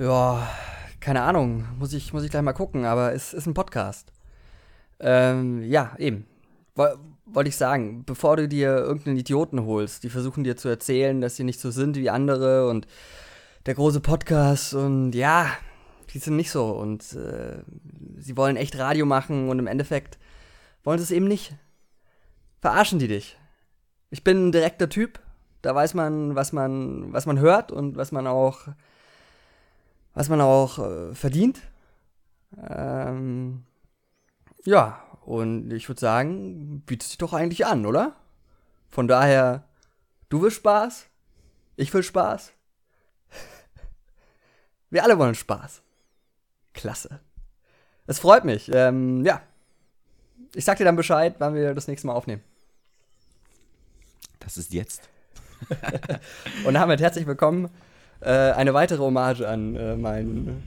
Ja, keine Ahnung. Muss ich, muss ich gleich mal gucken, aber es ist ein Podcast. Ähm, ja, eben. Wollte ich sagen, bevor du dir irgendeinen Idioten holst, die versuchen dir zu erzählen, dass sie nicht so sind wie andere und der große Podcast und ja, die sind nicht so und äh, sie wollen echt Radio machen und im Endeffekt wollen sie es eben nicht. Verarschen die dich. Ich bin ein direkter Typ, da weiß man, was man, was man hört und was man auch, was man auch äh, verdient. Ähm, ja, und ich würde sagen, bietet sich doch eigentlich an, oder? Von daher, du willst Spaß, ich will Spaß. Wir alle wollen Spaß. Klasse. Es freut mich. Ähm, ja. Ich sag dir dann Bescheid, wann wir das nächste Mal aufnehmen. Das ist jetzt. Und damit herzlich willkommen. Äh, eine weitere Hommage an äh, meinen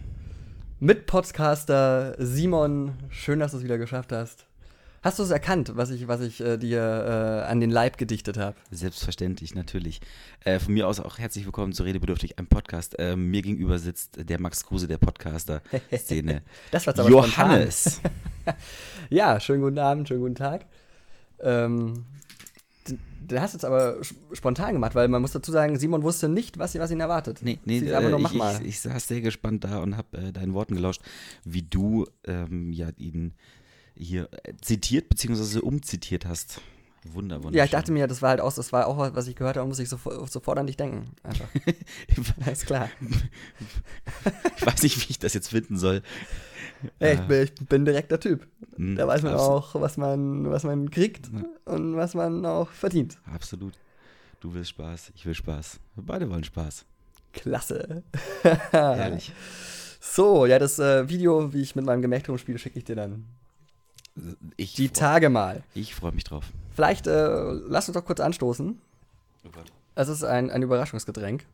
Mitpodcaster Simon. Schön, dass du es wieder geschafft hast. Hast du es erkannt, was ich, was ich äh, dir äh, an den Leib gedichtet habe? Selbstverständlich, natürlich. Äh, von mir aus auch herzlich willkommen zu Redebedürftig, einem Podcast. Äh, mir gegenüber sitzt der Max Kruse der Podcaster-Szene. das war's aber Johannes. ja, schönen guten Abend, schönen guten Tag. Ähm, den hast du jetzt aber spontan gemacht, weil man muss dazu sagen, Simon wusste nicht, was, was ihn erwartet. Nee, nee, äh, aber noch, ich, ich, ich, saß sehr gespannt da und habe äh, deinen Worten gelauscht, wie du ähm, ja ihn hier äh, zitiert bzw. umzitiert hast. Wunder, wunderschön. Ja, ich dachte mir, das war halt auch, das war auch was ich gehört habe, muss ich sofort, sofort an dich denken. Einfach. ist klar. ich weiß nicht, wie ich das jetzt finden soll. Hey, ich, bin, ich bin direkter Typ. Hm, da weiß man absolut. auch, was man, was man kriegt und was man auch verdient. Absolut. Du willst Spaß, ich will Spaß. Wir beide wollen Spaß. Klasse. Herrlich. So, ja, das äh, Video, wie ich mit meinem Gemächt rumspiele, schicke ich dir dann ich die Tage mal. Ich freue mich drauf. Vielleicht äh, lass uns doch kurz anstoßen. Oh Gott. Es ist ein, ein Überraschungsgetränk.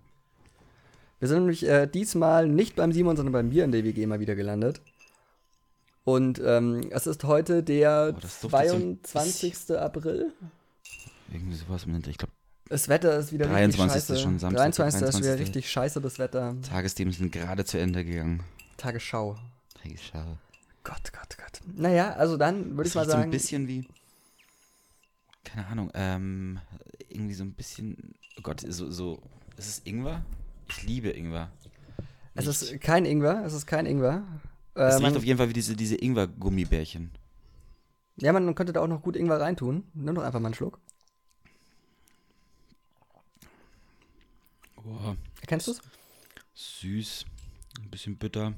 Wir sind nämlich äh, diesmal nicht beim Simon, sondern beim Bier in der WG mal wieder gelandet. Und ähm, es ist heute der oh, 22. So April. Irgendwie sowas im Ich glaube. Das Wetter ist wieder 23. richtig scheiße. ist schon Samstag. 23. 23. ist wieder richtig scheiße, das Wetter. Tagesthemen sind gerade zu Ende gegangen. Tagesschau. Tagesschau. Gott, Gott, Gott. Naja, also dann würde ich mal sagen. so ein bisschen wie. Keine Ahnung, ähm, irgendwie so ein bisschen. Oh Gott, so, so. Ist es Ingwer? Ich liebe Ingwer. Nicht. Es ist kein Ingwer, es ist kein Ingwer. Es äh, riecht auf jeden Fall wie diese, diese Ingwer-Gummibärchen. Ja, man könnte da auch noch gut Ingwer reintun. Nimm doch einfach mal einen Schluck. Boah. Erkennst du es? Süß, ein bisschen bitter.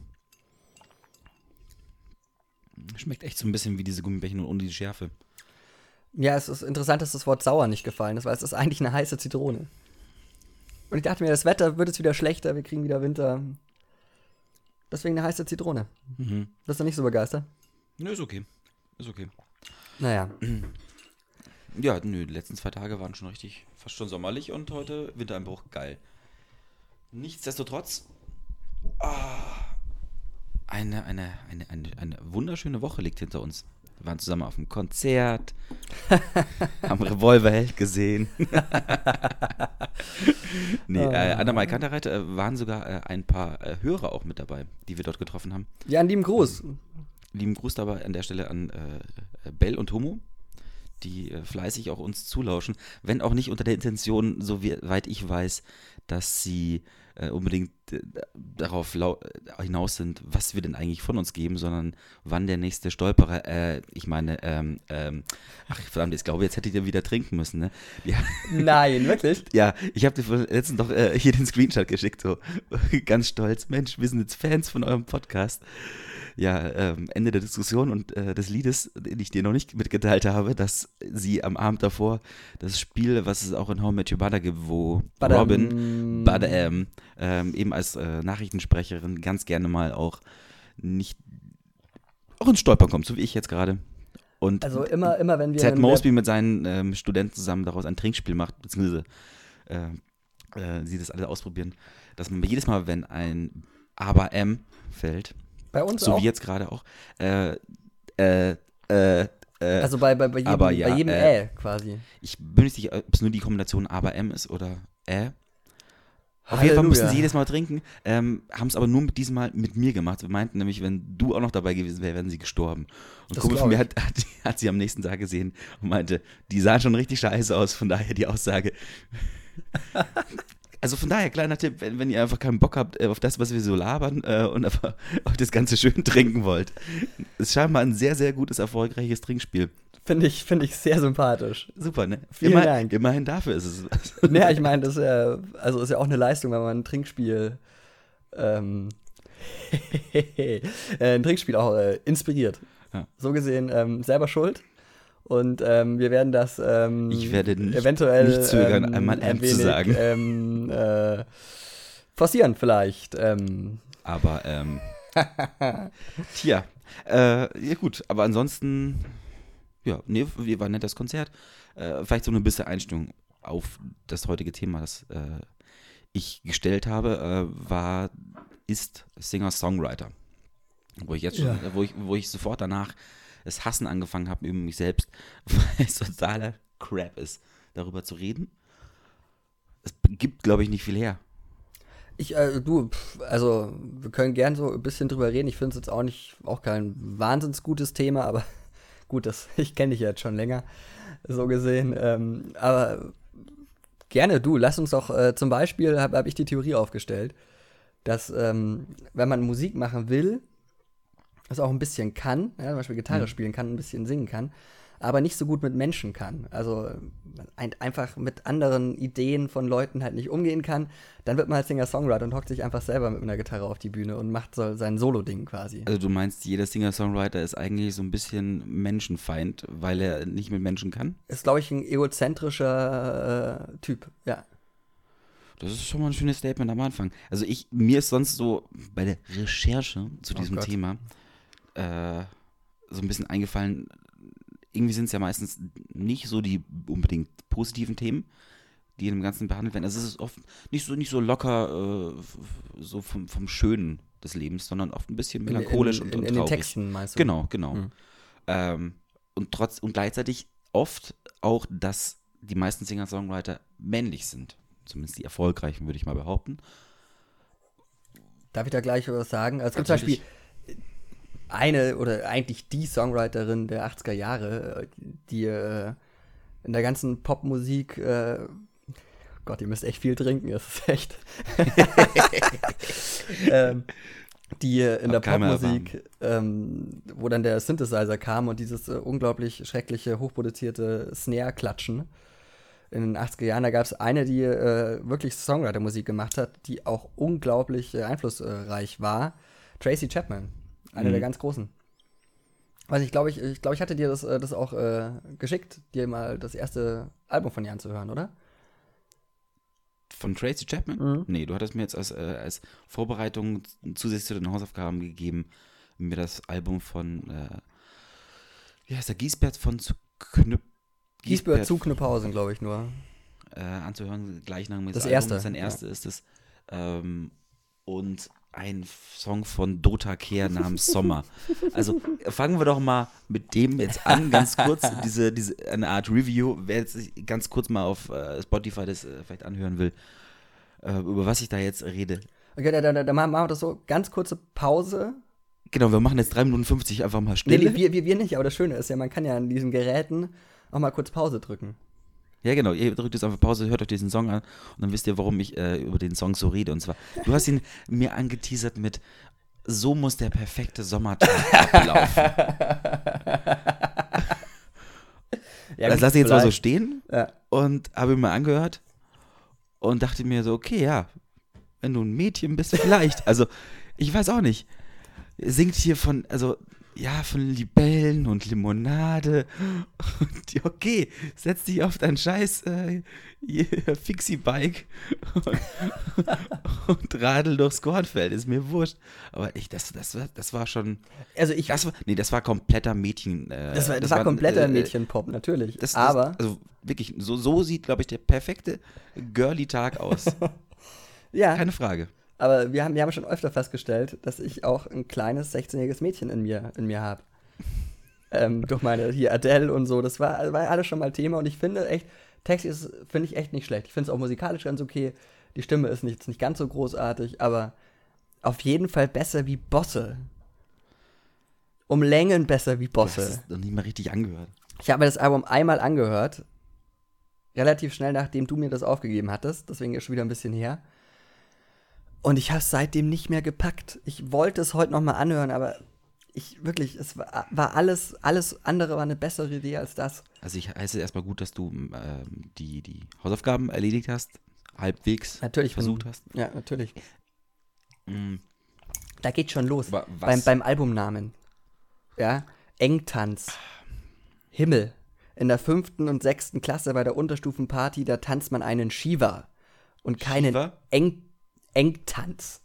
Schmeckt echt so ein bisschen wie diese Gummibärchen und ohne die Schärfe. Ja, es ist interessant, dass das Wort sauer nicht gefallen ist, weil es ist eigentlich eine heiße Zitrone. Und ich dachte mir, das Wetter wird jetzt wieder schlechter, wir kriegen wieder Winter. Deswegen eine heiße Zitrone. Mhm. Bist du nicht so begeistert? Nö, ist okay. Ist okay. Naja. Ja, nö, die letzten zwei Tage waren schon richtig, fast schon sommerlich und heute Wintereinbruch, geil. Nichtsdestotrotz, ah, eine, eine, eine, eine, eine wunderschöne Woche liegt hinter uns. Wir waren zusammen auf dem Konzert, haben Revolverheld gesehen. nee, äh, an der Maikantereit äh, waren sogar äh, ein paar äh, Hörer auch mit dabei, die wir dort getroffen haben. Ja, einen lieben Gruß. Lieben Gruß dabei an der Stelle an äh, Bell und Homo, die äh, fleißig auch uns zulauschen, wenn auch nicht unter der Intention, so wie, weit ich weiß, dass sie äh, unbedingt darauf äh, hinaus sind, was wir denn eigentlich von uns geben, sondern wann der nächste Stolperer, äh, ich meine, ähm, ähm, ach verdammt, ich glaube, jetzt hättet ihr wieder trinken müssen, ne? Ja. Nein, wirklich? ja, ich habe dir letztens doch äh, hier den Screenshot geschickt, so ganz stolz, Mensch, wir sind jetzt Fans von eurem Podcast ja, ähm, Ende der Diskussion und äh, des Liedes, den ich dir noch nicht mitgeteilt habe, dass sie am Abend davor das Spiel, was es auch in How Met Your Mother gibt, wo Badam. Robin Badam, ähm, eben als äh, Nachrichtensprecherin ganz gerne mal auch nicht auch ins Stolpern kommt, so wie ich jetzt gerade. Und also immer, immer wenn wir. Ted Mosby mit seinen ähm, Studenten zusammen daraus ein Trinkspiel macht, beziehungsweise äh, äh, sie das alle ausprobieren, dass man jedes Mal, wenn ein Aber M fällt, bei uns so auch? wie jetzt gerade auch. Äh, äh, äh, äh, also bei, bei, bei jedem, aber ja, bei jedem äh, Ä quasi. Ich bin nicht sicher, ob es nur die Kombination aber M ist oder Ä. Auf jeden Fall mussten sie jedes Mal trinken, ähm, haben es aber nur mit diesem Mal mit mir gemacht. Wir meinten nämlich, wenn du auch noch dabei gewesen wärst, wären sie gestorben. Und Kumpel von mir hat, hat, hat, sie am nächsten Tag gesehen und meinte, die sahen schon richtig scheiße aus, von daher die Aussage. Also von daher, kleiner Tipp, wenn, wenn, ihr einfach keinen Bock habt äh, auf das, was wir so labern äh, und einfach auf das Ganze schön trinken wollt. Ist scheinbar ein sehr, sehr gutes, erfolgreiches Trinkspiel. Finde ich, find ich sehr sympathisch. Super, ne? Vielen Immer, Dank. Immerhin dafür ist es. naja, ich meine, das ist ja, also ist ja auch eine Leistung, wenn man ein Trinkspiel, ähm, ein Trinkspiel auch äh, inspiriert. Ja. So gesehen, ähm, selber schuld. Und ähm, wir werden das ähm, ich werde nicht, eventuell nicht zögern, ähm, einmal ein M wenig, zu sagen. Ähm, äh, forcieren vielleicht. Ähm. Aber, ähm, tja, äh, ja gut, aber ansonsten ja, nee, wie war ein nettes Konzert. Äh, vielleicht so eine bisschen Einstellung auf das heutige Thema, das äh, ich gestellt habe, äh, war, ist Singer-Songwriter. Wo ich jetzt schon, Ja. wo, ich, wo ich sofort danach das Hassen angefangen habe über mich selbst, weil es totaler Crap ist, darüber zu reden. Es gibt, glaube ich, nicht viel her. Ich, äh, du, also wir können gern so ein bisschen drüber reden. Ich finde es jetzt auch nicht, auch kein wahnsinns gutes Thema, aber gut, das, ich kenne dich jetzt schon länger, so gesehen. Ähm, aber gerne, du, lass uns doch äh, zum Beispiel, habe hab ich die Theorie aufgestellt, dass ähm, wenn man Musik machen will, das auch ein bisschen kann, ja, zum Beispiel Gitarre Mhm. spielen kann, ein bisschen singen kann, aber nicht so gut mit Menschen kann. Also ein, einfach mit anderen Ideen von Leuten halt nicht umgehen kann, dann wird man halt Singer-Songwriter und hockt sich einfach selber mit einer Gitarre auf die Bühne und macht so sein Solo-Ding quasi. Also du meinst, jeder Singer-Songwriter ist eigentlich so ein bisschen Menschenfeind, weil er nicht mit Menschen kann? Ist, glaube ich, ein egozentrischer äh, Typ, ja. Das ist schon mal ein schönes Statement am Anfang. Also ich, mir ist sonst so bei der Recherche zu Oh diesem Gott. Thema äh, so ein bisschen eingefallen, irgendwie sind es ja meistens nicht so die unbedingt positiven Themen, die in dem Ganzen behandelt werden. Also es ist oft nicht so, nicht so locker äh, so vom, vom Schönen des Lebens, sondern oft ein bisschen melancholisch in, in, und, in, und in den traurig. Texten meinst du? Genau, genau. Mhm. Ähm, und trotz und gleichzeitig oft auch, dass die meisten Singer-Songwriter männlich sind. Zumindest die erfolgreichen, würde ich mal behaupten. Darf ich da gleich was sagen? Also es gibt zum Beispiel. Eine oder eigentlich die Songwriterin der 80er Jahre, äh, die äh, in der ganzen Popmusik, äh, Gott, ihr müsst echt viel trinken, das ist echt. ähm, die äh, in der Hab keiner Popmusik, ähm, wo dann der Synthesizer kam und dieses äh, unglaublich schreckliche, hochproduzierte Snare-Klatschen. In den 80er Jahren, da gab es eine, die äh, wirklich Songwriter-Musik gemacht hat, die auch unglaublich äh, einflussreich war. Tracy Chapman, eine Mhm. der ganz großen. Also ich glaube, ich, ich, glaub, ich hatte dir das, äh, das auch äh, geschickt, dir mal das erste Album von ihr anzuhören, oder? Von Tracy Chapman? Mhm. Nee, du hattest mir jetzt als, äh, als Vorbereitung zusätzlich zu den Hausaufgaben gegeben, mir das Album von, äh, wie heißt der, Giesbert von zu Knüpp. Giesbert zu Knüpphausen, glaube ich nur. äh, anzuhören, gleichnamiges Das Album. erste, Sein ja. erste ist es. Ähm, und ein Song von Dota Kehr namens Sommer. Also fangen wir doch mal mit dem jetzt an, ganz kurz, diese, diese eine Art Review, wer jetzt ganz kurz mal auf äh, Spotify das äh, vielleicht anhören will, äh, über was ich da jetzt rede. Okay, da, da, da machen wir das so, ganz kurze Pause. Genau, wir machen jetzt 3 Minuten 50 einfach mal Nee, Stille. nee, wir, wir, wir nicht, aber das Schöne ist ja, man kann ja an diesen Geräten auch mal kurz Pause drücken. Ja, genau. Ihr drückt jetzt einfach Pause, hört euch diesen Song an und dann wisst ihr, warum ich äh, über den Song so rede. Und zwar, du hast ihn mir angeteasert mit So muss der perfekte Sommertag ablaufen. Ja, das lasse ich jetzt mal so vielleicht. stehen Ja. und habe ihn mal angehört und dachte mir so, okay, ja, wenn du ein Mädchen bist, vielleicht. Also, ich weiß auch nicht. Singt hier von, also, ja, von Libellen und Limonade. Und okay, setz dich auf dein scheiß äh, Fixie-Bike und, und radel durchs Kornfeld. Ist mir wurscht. Aber ich, das, das, war- das war schon, Also ich, das war, nee, das war kompletter Mädchen. Äh, das war, das war kompletter äh, Mädchenpop, natürlich. das, das, aber, also wirklich, so, so sieht, glaube ich, der perfekte Girly-Tag aus. ja, Keine Frage. Aber wir haben, wir haben schon öfter festgestellt, dass ich auch ein kleines 16-jähriges Mädchen in mir, in mir habe. ähm, durch meine, hier Adele und so, das war, war alles schon mal Thema und ich finde echt, Text ist, finde ich echt nicht schlecht. Ich finde es auch musikalisch ganz okay. Die Stimme ist nicht, nicht ganz so großartig, aber auf jeden Fall besser wie Bosse. Um Längen besser wie Du hast Bosse. es noch nicht mal richtig angehört. Ich habe mir das Album einmal angehört. Relativ schnell, nachdem du mir das aufgegeben hattest. Deswegen ist schon wieder ein bisschen her. Und ich habe es seitdem nicht mehr gepackt. Ich wollte es heute noch mal anhören, aber ich wirklich, es war, war alles, alles andere war eine bessere Idee als das. Also ich heiße erstmal gut, dass du ähm, die, die Hausaufgaben erledigt hast, halbwegs Natürlich, versucht hast. Ja, natürlich. Mm, Da geht schon los. wa- Beim, beim Albumnamen. Ja, Engtanz. Himmel. In der fünften und sechsten Klasse bei der Unterstufenparty, da tanzt man einen Shiva. Und keinen Shiva? Eng, Engtanz.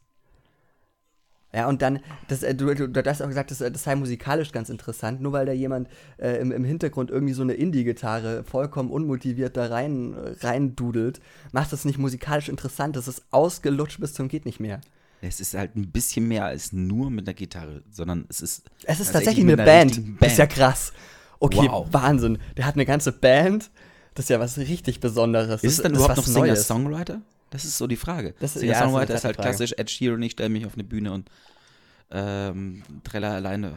Ja, und dann, das, äh, du, du, du hast auch gesagt, das, das sei musikalisch ganz interessant, nur weil da jemand äh, im, im Hintergrund irgendwie so eine Indie-Gitarre vollkommen unmotiviert da rein, rein dudelt, macht das nicht musikalisch interessant. Das ist ausgelutscht bis zum geht nicht mehr. es ist halt ein bisschen mehr als nur mit einer Gitarre, sondern es ist Es ist tatsächlich eine Band. Das ist ja Band. krass. Okay, Wow. Wahnsinn. Der hat eine ganze Band. Das ist ja was richtig Besonderes. Ist es dann überhaupt noch. Singer-Songwriter? Das ist so die Frage. Das- ja, Singer-Songwriter das ist ist halt Frage. klassisch Ed Sheeran, ich stelle mich auf eine Bühne und ähm, träller alleine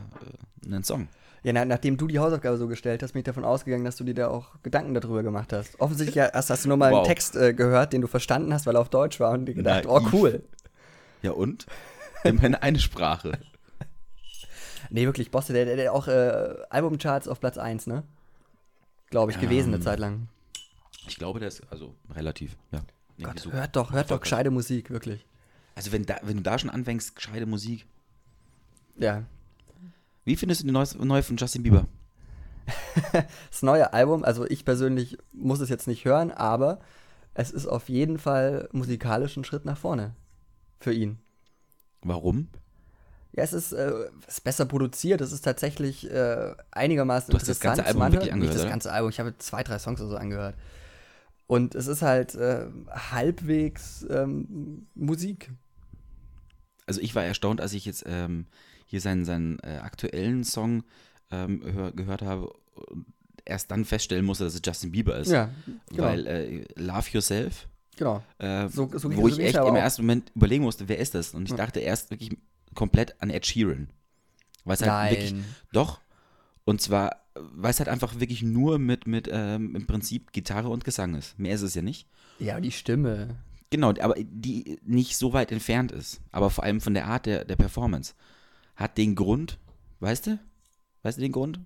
äh, einen Song. Ja, na, nachdem du die Hausaufgabe so gestellt hast, bin ich davon ausgegangen, dass du dir da auch Gedanken darüber gemacht hast. Offensichtlich ja, hast, hast du nur mal Wow. einen Text äh, gehört, den du verstanden hast, weil er auf Deutsch war und dir gedacht, oh Naiv. cool. Ja und? Immerhin eine Sprache. Nee, wirklich, Bosse, der, der, der auch äh, Albumcharts auf Platz 1, ne? Glaube ich, gewesen eine Ähm, Zeit lang. Ich glaube, der ist also relativ, ja. Gott, so. hört doch, hört doch gescheite Musik, wirklich. Also wenn, da, wenn du da schon anfängst, gescheite Musik. Ja. Wie findest du die neue, neue von Justin Bieber? Das neue Album, also ich persönlich muss es jetzt nicht hören, aber es ist auf jeden Fall musikalisch ein Schritt nach vorne für ihn. Warum? Ja, es ist, äh, es ist besser produziert, es ist tatsächlich äh, einigermaßen Du hast das interessant ganze zum Album wirklich angehört, das oder? ganze Album, ich habe zwei, drei Songs oder so angehört. Und es ist halt äh, halbwegs ähm, Musik. Also ich war erstaunt, als ich jetzt ähm, hier seinen, seinen äh, aktuellen Song ähm, hör, gehört habe und erst dann feststellen musste, dass es Justin Bieber ist. Ja, genau. Weil äh, Love Yourself, genau. äh, So- so- wo ich echt im ersten Moment überlegen musste, wer ist das? Und ich Ja. dachte erst wirklich komplett an Ed Sheeran. Weil es halt wirklich, doch, und zwar, weil es halt einfach wirklich nur mit, mit ähm, im Prinzip Gitarre und Gesang ist. Mehr ist es ja nicht. Ja, die Stimme. Genau, aber die nicht so weit entfernt ist, aber vor allem von der Art der, der Performance. Hat den Grund, weißt du? Weißt du den Grund?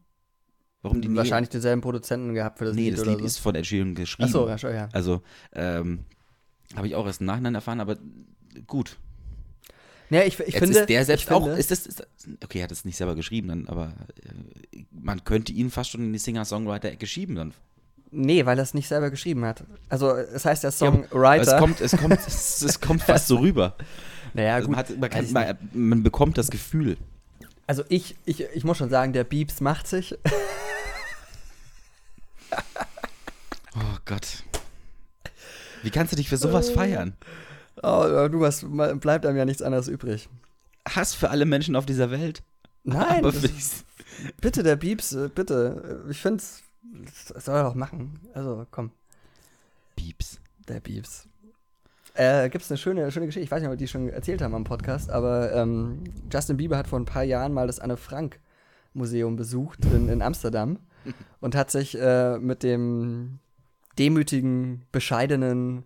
Warum die nie- Wahrscheinlich denselben Produzenten gehabt für das Nee, Lied das oder Lied so. ist von Ed Sheeran geschrieben. Achso, ja, schon, ja. Also, ähm, habe ich auch erst im Nachhinein erfahren, aber gut. Ja, ich, ich Jetzt finde. ist der selbst ich auch, finde, ist das, ist das, okay, er hat es nicht selber geschrieben, dann, aber äh, man könnte ihn fast schon in die Singer-Songwriter-Ecke schieben dann. Nee, weil er es nicht selber geschrieben hat. Also, es heißt der Ja, Songwriter. Es kommt, es kommt, es, es kommt fast so rüber. naja, Also gut. man, hat, man, kann, man, man bekommt das Gefühl. Also ich, ich, ich muss schon sagen, der Beeps macht sich. Oh Gott. Wie kannst du dich für sowas Äh. feiern? Oh, du hast, bleibt einem ja nichts anderes übrig. Hass für alle Menschen auf dieser Welt. Nein, für- bitte, der Beeps, äh, bitte. Ich find's, das soll er doch machen. Also, komm, Pieps. der Beeps. Äh, gibt's eine schöne, schöne Geschichte, ich weiß nicht, ob wir die schon erzählt haben am Podcast, aber ähm, Justin Bieber hat vor ein paar Jahren mal das Anne Frank Museum besucht in, in Amsterdam und hat sich äh, mit dem demütigen, bescheidenen,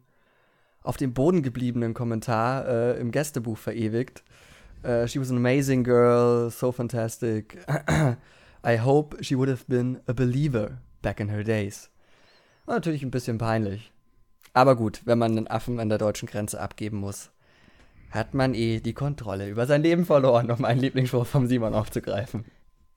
auf dem Boden gebliebenen Kommentar äh, im Gästebuch verewigt. Äh, she was an amazing girl, so fantastic. I hope she would have been a believer back in her days. War natürlich ein bisschen peinlich. Aber gut, wenn man einen Affen an der deutschen Grenze abgeben muss, hat man eh die Kontrolle über sein Leben verloren, um einen Lieblingsspruch vom Simon aufzugreifen.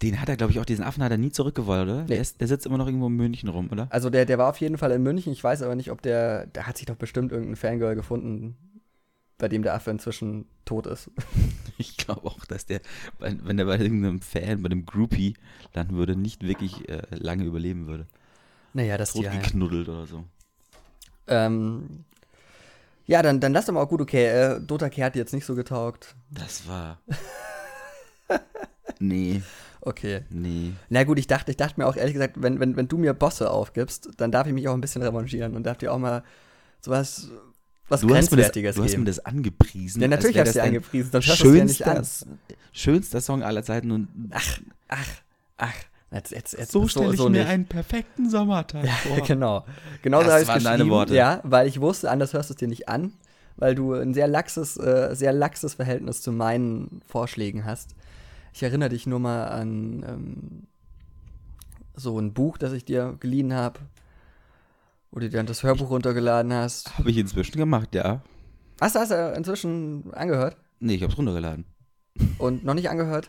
Den hat er, glaube ich, auch diesen Affen hat er nie zurückgewollt, oder? Nee. Der, ist, der sitzt immer noch irgendwo in München rum, oder? Also der, der war auf jeden Fall in München. Ich weiß aber nicht, ob der, da hat sich doch bestimmt irgendein Fangirl gefunden, bei dem der Affe inzwischen tot ist. Ich glaube auch, dass der, wenn der bei irgendeinem Fan, bei einem Groupie landen würde, nicht wirklich äh, lange überleben würde. Naja, das Tier halt. Totgeknuddelt oder so. Ähm, ja, dann, dann lass doch mal gut, okay, äh, Dota K hat jetzt nicht so getaugt. Das war. nee, Okay. nee. Na gut, ich dachte, ich dachte mir auch ehrlich gesagt, wenn, wenn, wenn du mir Bosse aufgibst, dann darf ich mich auch ein bisschen revanchieren und darf dir auch mal sowas was du hast, mir das, Grenzwertiges du hast mir geben. das angepriesen. Ja, natürlich hast du das dir angepriesen, sonst hörst du dir nicht an. schönster Song aller Zeiten und Ach, ach, ach. Jetzt, jetzt, jetzt, so stelle ich so mir nicht. einen perfekten Sommertag vor. genau. Genauso Das habe ich deine Worte. Ja, weil ich wusste, anders hörst du es dir nicht an, weil du ein sehr laxes, äh, sehr laxes Verhältnis zu meinen Vorschlägen hast. Ich erinnere dich nur mal an ähm, so ein Buch, das ich dir geliehen habe, wo du dir dann das Hörbuch runtergeladen hast. Habe ich inzwischen gemacht, ja. Hast du hast du inzwischen angehört Nee, ich hab's runtergeladen. und noch nicht angehört?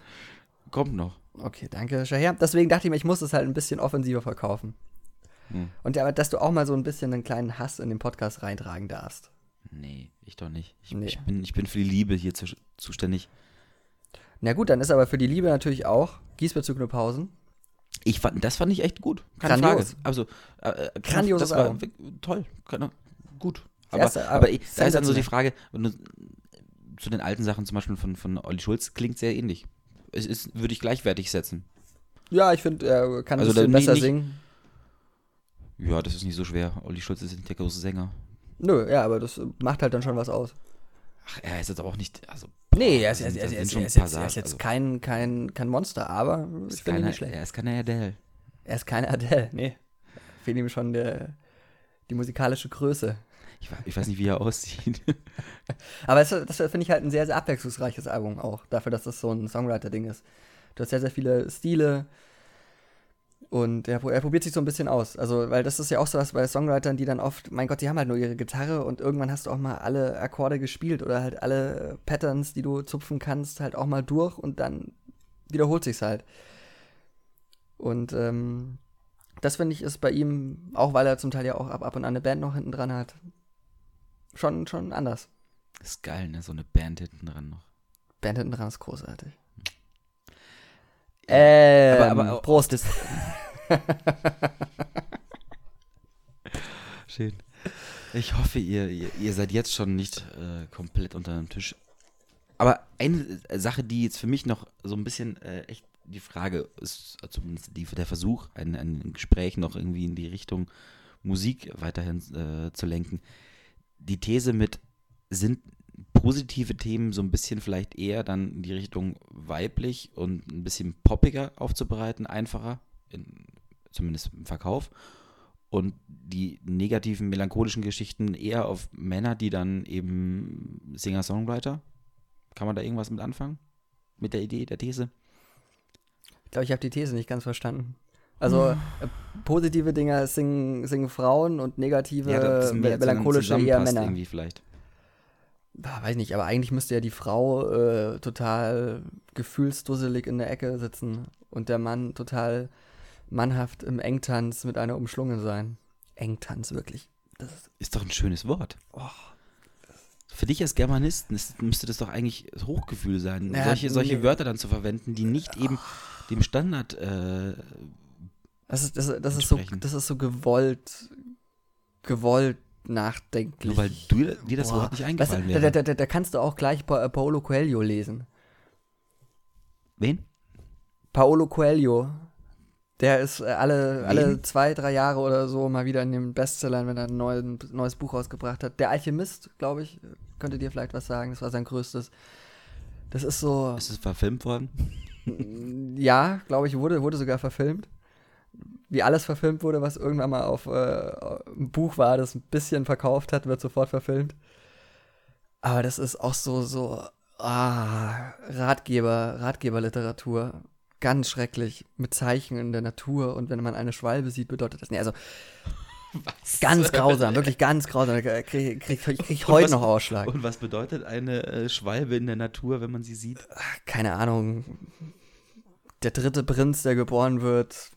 Kommt noch. Okay, danke, Shaher. Deswegen dachte ich mir, ich muss es halt ein bisschen offensiver verkaufen. Hm. Und ja, aber dass du auch mal so ein bisschen einen kleinen Hass in den Podcast reintragen darfst. Nee, ich doch nicht. Ich, Nee. ich, bin, ich bin für die Liebe hier zu, zuständig. Na gut, dann ist aber für die Liebe natürlich auch Gießbezug Pausen. Ich fand, das fand ich echt gut. Keine Grandios. Frage. Also, äh, äh, Grandioses das war toll. Gut. Aber, erste, aber, aber ich, da ist dann so die. Frage, du, zu den alten Sachen zum Beispiel von, von Olli Schulz klingt sehr ähnlich. Es ist, würde ich gleichwertig setzen. Ja, ich finde, er kann ein Also da- besser nicht- singen. Ja, das ist nicht so schwer. Olli Schulz ist der große Sänger. Nö, ja, aber das macht halt dann schon was aus. Ach, er ist jetzt aber auch nicht. Also, Nee, er ist, er ist, sind- er ist, er ist, schon er ist, er jetzt also, kein, kein, kein Monster, aber ich finde ihn nicht schlecht. er ist keine Adele. Er ist keine Adele, nee. Fehlt ihm schon der, die musikalische Größe. Ich, ich weiß nicht, wie er aussieht. Aber das, das finde ich halt ein sehr, sehr abwechslungsreiches Album auch, dafür, dass das so ein Songwriter-Ding ist. Du hast sehr, sehr viele Stile und er, er probiert sich so ein bisschen aus. Also, weil das ist ja auch so was bei Songwritern, die dann oft, mein Gott, die haben halt nur ihre Gitarre und irgendwann hast du auch mal alle Akkorde gespielt oder halt alle äh, Patterns, die du zupfen kannst, halt auch mal durch und dann wiederholt sich's halt. Und ähm, das finde ich ist bei ihm, auch weil er zum Teil ja auch ab, ab und an eine Band noch hinten dran hat, schon, schon anders. ist geil, ne? So eine Band hinten dran noch. Band hinten dran ist großartig. Ähm, aber, aber Prost. Das, Schön. Ich hoffe, ihr, ihr, ihr seid jetzt schon nicht äh, komplett unter dem Tisch. Aber eine Sache, die jetzt für mich noch so ein bisschen äh, echt die Frage ist, also zumindest die, der Versuch, ein, ein Gespräch noch irgendwie in die Richtung Musik weiterhin äh, zu lenken. Die These mit, sind positive Themen so ein bisschen vielleicht eher dann in die Richtung weiblich und ein bisschen poppiger aufzubereiten, einfacher, in, zumindest im Verkauf. Und die negativen, melancholischen Geschichten eher auf Männer, die dann eben Singer-Songwriter. Kann man da irgendwas mit anfangen? Mit der Idee, der These? Ich glaube, ich habe die These nicht ganz verstanden. Also, äh, positive Dinger singen, singen Frauen und negative, das mel melancholische eher Männer. irgendwie vielleicht. Weiß nicht, aber eigentlich müsste ja die Frau äh, total gefühlsdusselig in der Ecke sitzen und der Mann total mannhaft im Engtanz mit einer umschlungen sein. Engtanz, wirklich. Das ist, Ist doch ein schönes Wort. oh, Für dich als Germanisten ist, müsste das doch eigentlich Hochgefühl sein, Ja, solche, solche nee. Wörter dann zu verwenden, die nicht eben dem Standard äh, das ist, das, das ist so, das ist so gewollt, gewollt nachdenklich. Nur weil du, dir das Boah. Wort nicht Weißt eingefallen du, da, wäre. da, da, da kannst du auch gleich pa Paolo Coelho lesen. Wen? Paolo Coelho. Der ist äh, alle, Wen? alle zwei, drei Jahre oder so mal wieder in den Bestsellern, wenn er ein neuen, neues Buch rausgebracht hat. Der Alchemist, glaube ich, könnte dir vielleicht was sagen. Das war sein größtes. Das ist so. Ist es verfilmt worden? Ja, glaube ich, wurde, wurde sogar verfilmt. Wie alles verfilmt wurde, was irgendwann mal auf äh, ein Buch war, das ein bisschen verkauft hat, wird sofort verfilmt. Aber das ist auch so, so, ah, Ratgeber, Ratgeberliteratur. Ganz schrecklich. Mit Zeichen in der Natur und wenn man eine Schwalbe sieht, bedeutet das. Nee, also ganz grausam, wirklich ganz grausam. Da krieg, krieg, krieg ich Und heute was- noch Ausschlag. Und was bedeutet eine äh, Schwalbe in der Natur, wenn man sie sieht? keine Ahnung, der dritte Prinz, der geboren wird,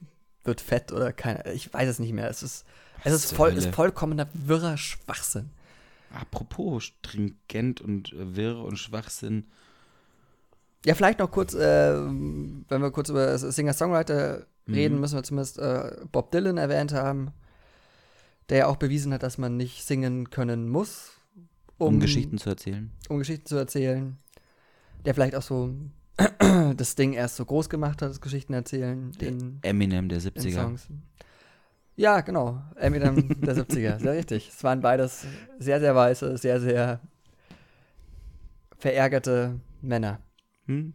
wird fett oder keine, ich weiß es nicht mehr. Es ist, es ist, voll, Hölle? ist vollkommener wirrer Schwachsinn. Apropos stringent und äh, wirr und Schwachsinn. Ja, vielleicht noch kurz, äh, wenn wir kurz über Singer-Songwriter Mhm. reden, müssen wir zumindest äh, Bob Dylan erwähnt haben, der ja auch bewiesen hat, dass man nicht singen können muss, Um, Geschichten zu erzählen. um Geschichten zu erzählen. Der vielleicht auch so das Ding erst so groß gemacht hat, das Geschichten erzählen Der in, Eminem der in 70er. Songs. Ja, genau. Eminem der 70er, sehr richtig. Es waren beides sehr, sehr weiße, sehr, sehr verärgerte Männer. Hm?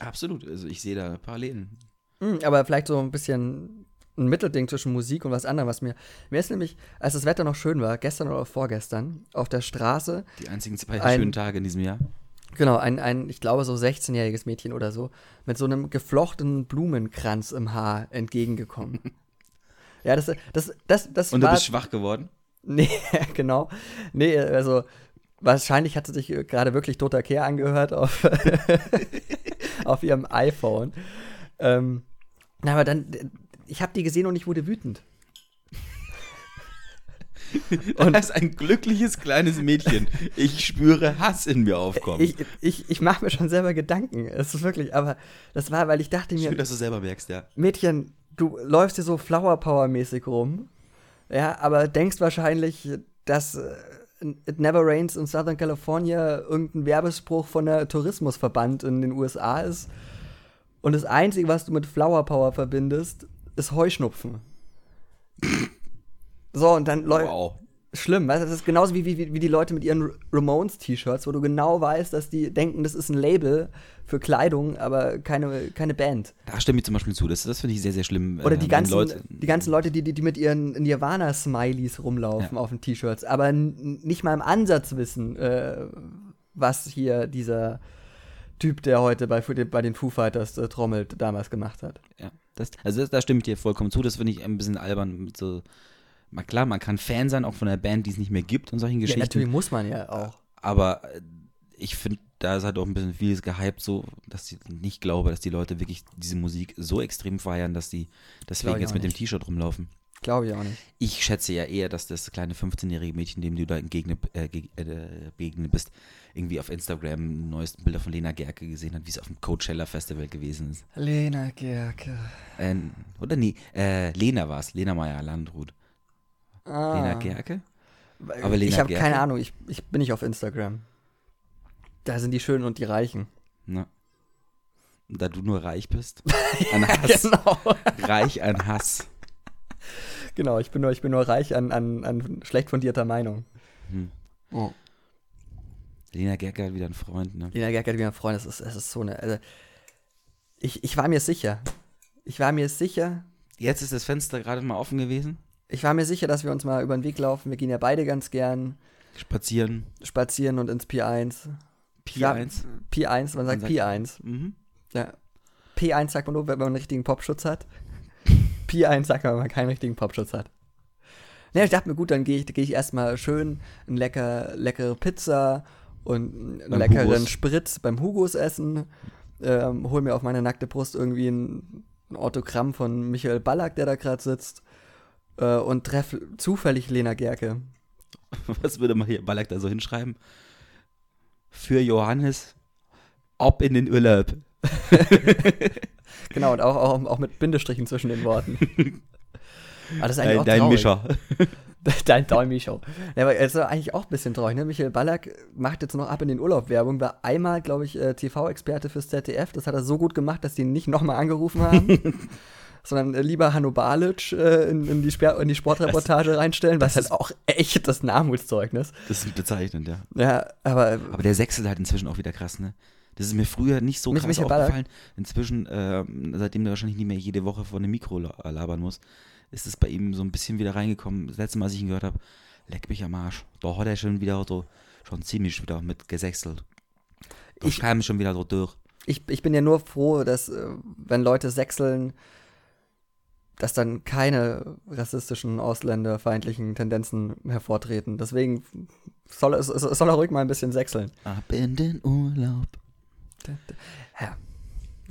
Absolut, also ich sehe da Parallelen. Hm, aber vielleicht so ein bisschen ein Mittelding zwischen Musik und was anderem, was mir. Mir ist nämlich, als das Wetter noch schön war, gestern oder vorgestern, auf der Straße. Die einzigen zwei Ein- schönen Tage in diesem Jahr. Genau, ein, ein, ich glaube, so 16-jähriges Mädchen oder so, mit so einem geflochtenen Blumenkranz im Haar entgegengekommen. ja, das, das, das, das Und du war. bist schwach geworden? Nee, genau. Nee, also wahrscheinlich hat sie sich äh, gerade wirklich toter Kehr angehört auf, auf ihrem iPhone. Ähm, na, aber dann, ich habe die gesehen und ich wurde wütend. Und das ist ein glückliches kleines Mädchen. Ich spüre Hass in mir aufkommen. Ich, ich, ich mache mir schon selber Gedanken. Es ist wirklich, aber das war, weil ich dachte mir, Schön, dass du selber merkst, ja. Mädchen, du läufst hier so Flower Power mäßig rum, ja, aber denkst wahrscheinlich, dass äh, It Never Rains in Southern California irgendein Werbespruch von der Tourismusverband in den USA ist. Und das Einzige, was du mit Flower Power verbindest, ist Heuschnupfen. So, und dann läuft. Wow. Schlimm, weißt du, das ist genauso wie, wie, wie die Leute mit ihren Ramones-T-Shirts, wo du genau weißt, dass die denken, das ist ein Label für Kleidung, aber keine, keine Band. Da stimme ich zum Beispiel zu. Das, das finde ich sehr, sehr schlimm. Oder äh, die ganzen, Leute, die ganzen Leute, die, die, die mit ihren Nirvana-Smileys rumlaufen auf den T-Shirts, aber nicht mal im Ansatz wissen, äh, was hier dieser Typ, der heute bei, bei den Foo Fighters äh, trommelt, damals gemacht hat. Ja, das, also das, da stimme ich dir vollkommen zu. Das finde ich ein bisschen albern. Mit so, mal klar, man kann Fan sein, auch von einer Band, die es nicht mehr gibt und solchen Ja, Geschichten. natürlich muss man ja auch. Aber äh, ich finde, da ist halt auch ein bisschen vieles gehypt, so, dass ich nicht glaube, dass die Leute wirklich diese Musik so extrem feiern, dass die deswegen jetzt mit dem nicht. T-Shirt rumlaufen. Glaube ich auch nicht. Ich schätze ja eher, dass das kleine 15-jährige Mädchen, dem du da entgegne, äh, äh, begegnet bist, irgendwie auf Instagram neuesten Bilder von Lena Gerke gesehen hat, wie es auf dem Coachella Festival gewesen ist. Lena Gerke. Äh, oder nee, äh, Lena war es, Lena Meyer-Landrut. Ah. Lena Gerke? Aber Lena ich habe keine Ahnung, ich, ich bin nicht auf Instagram. Da sind die Schönen und die Reichen. Na. Da du nur reich bist. An Hass. genau. Reich an Hass. genau, ich bin nur, ich bin nur reich an, an, an schlecht fundierter Meinung. Hm. Oh. Lena Gerke hat wieder einen Freund, ne? Lena Gerke hat wieder einen Freund, das ist, das ist so eine. Also, ich, ich war mir sicher. Ich war mir sicher, Jetzt ist das Fenster gerade mal offen gewesen. Ich war mir sicher, dass wir uns mal über den Weg laufen. Wir gehen ja beide ganz gern Spazieren. spazieren und ins P1. Ja, P1. P1, man sagt sagt- P1. Mhm. Ja. P1 sagt man nur, wenn man einen richtigen Popschutz hat. P1 sagt man, wenn man keinen richtigen Popschutz hat. Ja, ich dachte mir, gut, dann gehe ich, geh ich erstmal schön eine lecker, leckere Pizza und einen Beim leckeren Hugos. Spritz beim Hugos essen. Ähm, hol mir auf meine nackte Brust irgendwie ein, ein Autogramm von Michael Ballack, der da gerade sitzt. Äh, und treffe zufällig Lena Gerke. Was würde man hier Ballack da so hinschreiben? Für Johannes, ob in den Urlaub. Genau, und auch, auch, auch mit Bindestrichen zwischen den Worten. Aber das ist eigentlich Dein, auch dein traurig. Mischer. Dein Däumi-Show. Ja, aber es ist eigentlich auch ein bisschen traurig, ne? Michael Ballack macht jetzt noch ab in den Urlaub Werbung, war einmal, glaube ich, äh, TV-Experte fürs ZDF. Das hat er so gut gemacht, dass die ihn nicht nochmal angerufen haben. Sondern äh, lieber Hanno Balic äh, in, in, die Sper in die Sportreportage reinstellen, was halt auch echt das Armutszeugnis. Das ist bezeichnend, ja. Ja, aber Aber der Sechsel halt inzwischen auch wieder krass, ne? Das ist mir früher nicht so krass Michael Ballack? aufgefallen. Inzwischen, ähm, seitdem der wahrscheinlich nicht mehr jede Woche vor einem Mikro la- labern muss, ist es bei ihm so ein bisschen wieder reingekommen. Das letzte Mal, als ich ihn gehört habe, leck mich am Arsch. Da hat er schon wieder so, schon ziemlich wieder mit gesächselt. Da Ich- kam schon wieder so durch. ich, ich bin ja nur froh, dass, äh, wenn Leute sechseln, dass dann keine rassistischen, ausländerfeindlichen Tendenzen hervortreten. Deswegen soll, soll er ruhig mal ein bisschen sechseln. Ab in den Urlaub. Ja.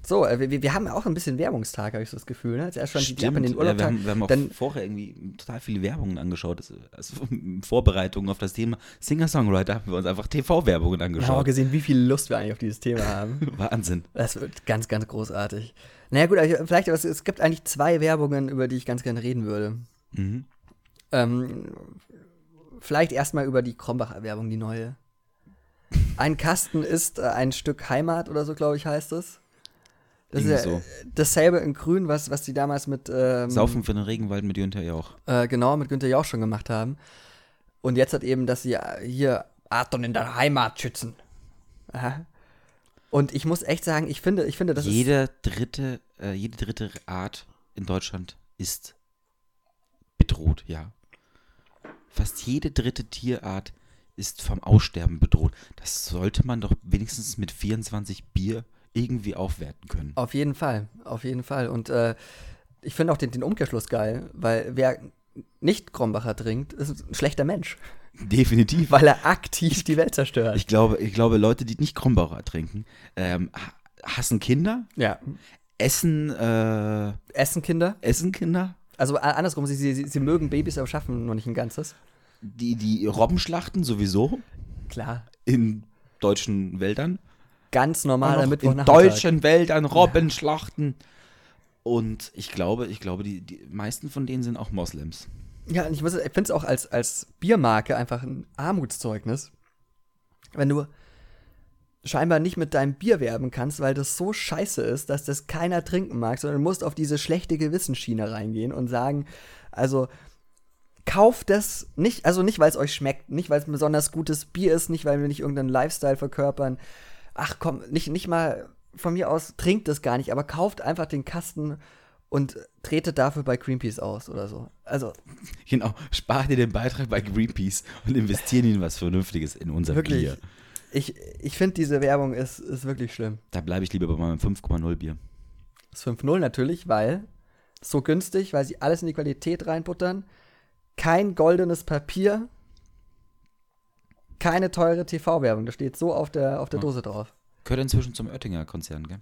So, äh, wir, wir haben auch ein bisschen Werbungstag, habe ich so das Gefühl. Ne? Jetzt erst schon die, in den ja, Urlaub wir, haben, wir haben auch dann- vorher irgendwie total viele Werbungen angeschaut. Also in Vorbereitung auf das Thema Singer-Songwriter haben wir uns einfach TV-Werbungen Wir haben auch angeschaut. gesehen, wie viel Lust wir eigentlich auf dieses Thema haben. Wahnsinn. Das wird ganz, ganz großartig. Naja, gut, also vielleicht, aber es, es gibt eigentlich zwei Werbungen, über die ich ganz gerne reden würde. Mhm. Ähm, vielleicht erstmal über die Krombacher Werbung, die neue. Ein Kasten ist äh, ein Stück Heimat oder so, glaube ich, heißt es. Das ist ja Irgendwie dasselbe in Grün, was, was die damals mit. Ähm, Saufen für den Regenwald mit Günther Jauch. Äh, genau, mit Günther Jauch schon gemacht haben. Und jetzt hat eben, dass sie äh, hier Arton in der Heimat schützen. Aha. Und ich muss echt sagen, ich finde, ich finde, das ist. Jede dritte, äh, jede dritte Art in Deutschland ist bedroht, ja. Fast jede dritte Tierart ist vom Aussterben bedroht. Das sollte man doch wenigstens mit 24 Bier irgendwie aufwerten können. Auf jeden Fall, auf jeden Fall. Und äh, ich finde auch den, den Umkehrschluss geil, weil wer nicht Krombacher trinkt, ist ein schlechter Mensch, Definitiv. weil er aktiv die Welt zerstört. Ich glaube, ich glaube, Leute, die nicht Krombacher trinken, ähm, ha- hassen Kinder, ja. essen, äh, Essen Kinder. essen Kinder, Also andersrum, sie, sie, sie mögen Babys, aber schaffen nur nicht ein ganzes. die, die Robben schlachten sowieso Klar. in deutschen Wäldern. Ganz normaler Mittwochnachmittag. in deutschen Wäldern Robben schlachten. Und ich glaube, ich glaube, die, die meisten von denen sind auch Moslems. Ja, und ich, muss- ich finde es auch als, als Biermarke einfach ein Armutszeugnis, wenn du scheinbar nicht mit deinem Bier werben kannst, weil das so scheiße ist, dass das keiner trinken mag, sondern du musst auf diese schlechte Gewissensschiene reingehen und sagen, also kauft das nicht, also nicht, weil es euch schmeckt, nicht, weil es ein besonders gutes Bier ist, nicht, weil wir nicht irgendeinen Lifestyle verkörpern. Ach komm, nicht, nicht mal von mir aus, trinkt das gar nicht, aber kauft einfach den Kasten und tretet dafür bei Greenpeace aus oder so. Also Genau, spar dir den Beitrag bei Greenpeace und investieren in was Vernünftiges in unser Wirklich. Bier. Ich, ich finde, diese Werbung ist, ist wirklich schlimm. Da bleibe ich lieber bei meinem 5,0 Bier. Das 5.0 natürlich, weil so günstig, weil sie alles in die Qualität reinbuttern. Kein goldenes Papier. Keine teure TV-Werbung. Das steht so auf der, auf der Ja. Dose drauf. Gehört inzwischen zum Oettinger-Konzern, gell?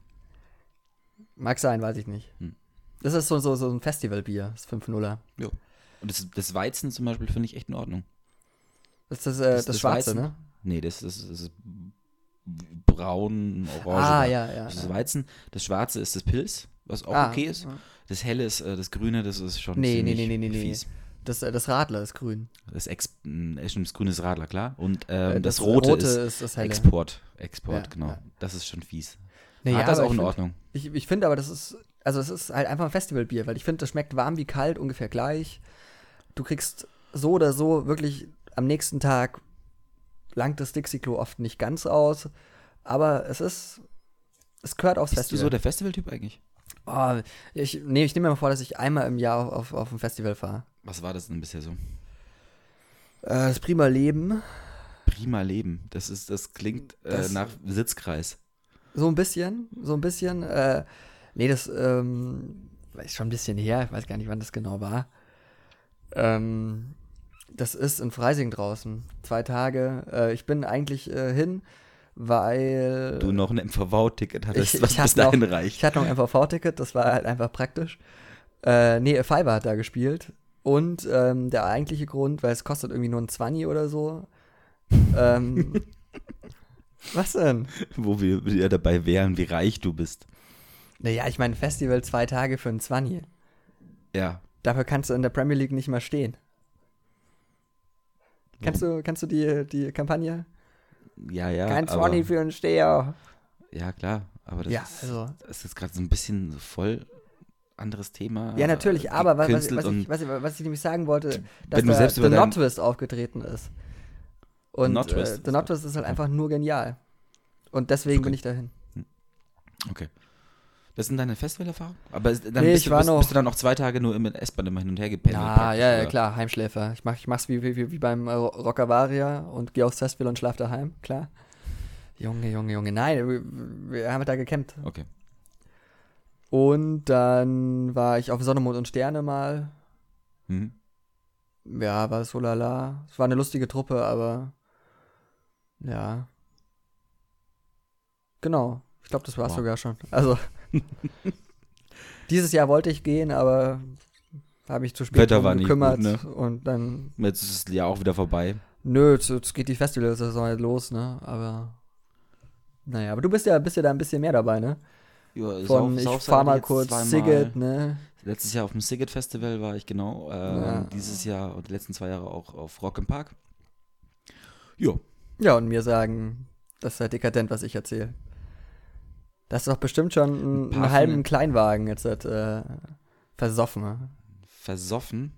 Mag sein, weiß ich nicht. Hm. Das ist so, so, so ein Festivalbier, das 5.0er. Ja. Und das, das Weizen zum Beispiel finde ich echt in Ordnung. Das ist das, äh, das, das Schwarze, Weizen. ne? Nee, das, das, das ist braun, orange. Ah, ja, ja. Das ja. Weizen. Das Schwarze ist das Pilz, was auch Ah, okay ist. Das Helle ist äh, das Grüne, das ist schon Nee, nee, ziemlich nee, nee, nee, nee. fies. Das, äh, das Radler ist grün. Das, Ex ist das Grüne ist Radler, klar. Und ähm, Äh, das, Rote, ist ist das helle. Export. Export, Ja, genau. ja. Das ist schon fies. Nee, ah, ja, das ist auch in find- Ordnung. Ich, ich finde aber, das ist, also es ist halt einfach ein Festivalbier, weil ich finde, das schmeckt warm wie kalt ungefähr gleich. Du kriegst so oder so wirklich am nächsten Tag langt das Dixie-Klo oft nicht ganz aus, aber es ist, es gehört aufs Bist du so Festival. der Festivaltyp eigentlich? oh, ich, nee, ich nehme mir mal vor, dass ich einmal im Jahr auf, auf ein Festival fahre. Was war das denn bisher so? Äh, das Prima Leben, Prima Leben. Das ist, das klingt äh, Das- nach Sitzkreis. so ein bisschen, so ein bisschen. Äh, nee, das ähm, ist schon ein bisschen her, ich weiß gar nicht, wann das genau war. Ähm, das ist in Freising draußen. Zwei Tage. Äh, ich bin eigentlich äh, hin, weil. Du noch ein MVV-Ticket hattest, Ich- was ich bis hatte noch- dahin reicht. Ich hatte noch ein MVV-Ticket, das war halt einfach praktisch. Äh, nee, Fiverr hat da gespielt. Und ähm, der eigentliche Grund, weil es kostet irgendwie nur ein 20 oder so. ähm, was denn? Wo wir ja dabei wären, wie reich du bist. Naja, ich meine, Festival zwei Tage für ein 20. Ja. Dafür kannst du in der Premier League nicht mal stehen. Kennst du, kennst du die, die Kampagne? Ja, ja. Kein aber, 20 für einen Steher. Ja, klar. Aber das, Ja, ist, also. das ist jetzt gerade so ein bisschen voll anderes Thema. Ja, natürlich, äh, aber was, was, ich, was, ich, was ich nämlich sagen wollte, dass über dein- Not Twist aufgetreten ist. Und Not Twist äh, ist The Not Twist ist halt einfach nur genial. Und deswegen bin ich dahin. Okay. Das sind deine Festivalerfahrungen? Aber dann Nee, bist, ich du, war bist, noch- bist du dann noch zwei Tage nur im S-Bahn immer hin und her gependelt? Ja, praktisch, ja, ja, klar, Heimschläfer. Ich, mach, ich mach's wie, wie, wie beim äh, Rockavaria und geh aufs Festival und schlaf daheim, klar. Junge, Junge, Junge, nein, wir, wir haben da gecampt. Okay. Und dann war ich auf Sonne, Mond und Sterne mal. Mhm. Ja, war so lala. Es war eine lustige Truppe, aber ja. Genau. Ich glaube, das war's Wow. sogar schon. Also dieses Jahr wollte ich gehen, aber habe mich zu spät Wetter war nicht gekümmert gut, ne? und dann Jetzt ist das Jahr auch wieder vorbei. nö, jetzt, jetzt geht die Festivalsaison halt los, ne? Aber naja, aber du bist ja bist ja da ein bisschen mehr dabei, ne? Ja, Von ich Saufseite fahr mal kurz zweimal. Siget, ne? Letztes Jahr auf dem Siget Festival war ich genau. Ähm, Ja. Dieses Jahr und die letzten zwei Jahre auch auf Rock im Park. Jo. Ja, und mir sagen, das ist halt dekadent, was ich erzähle. Da hast du doch bestimmt schon einen, Ein paar einen halben Kleinwagen jetzt äh, versoffen. ne? Versoffen.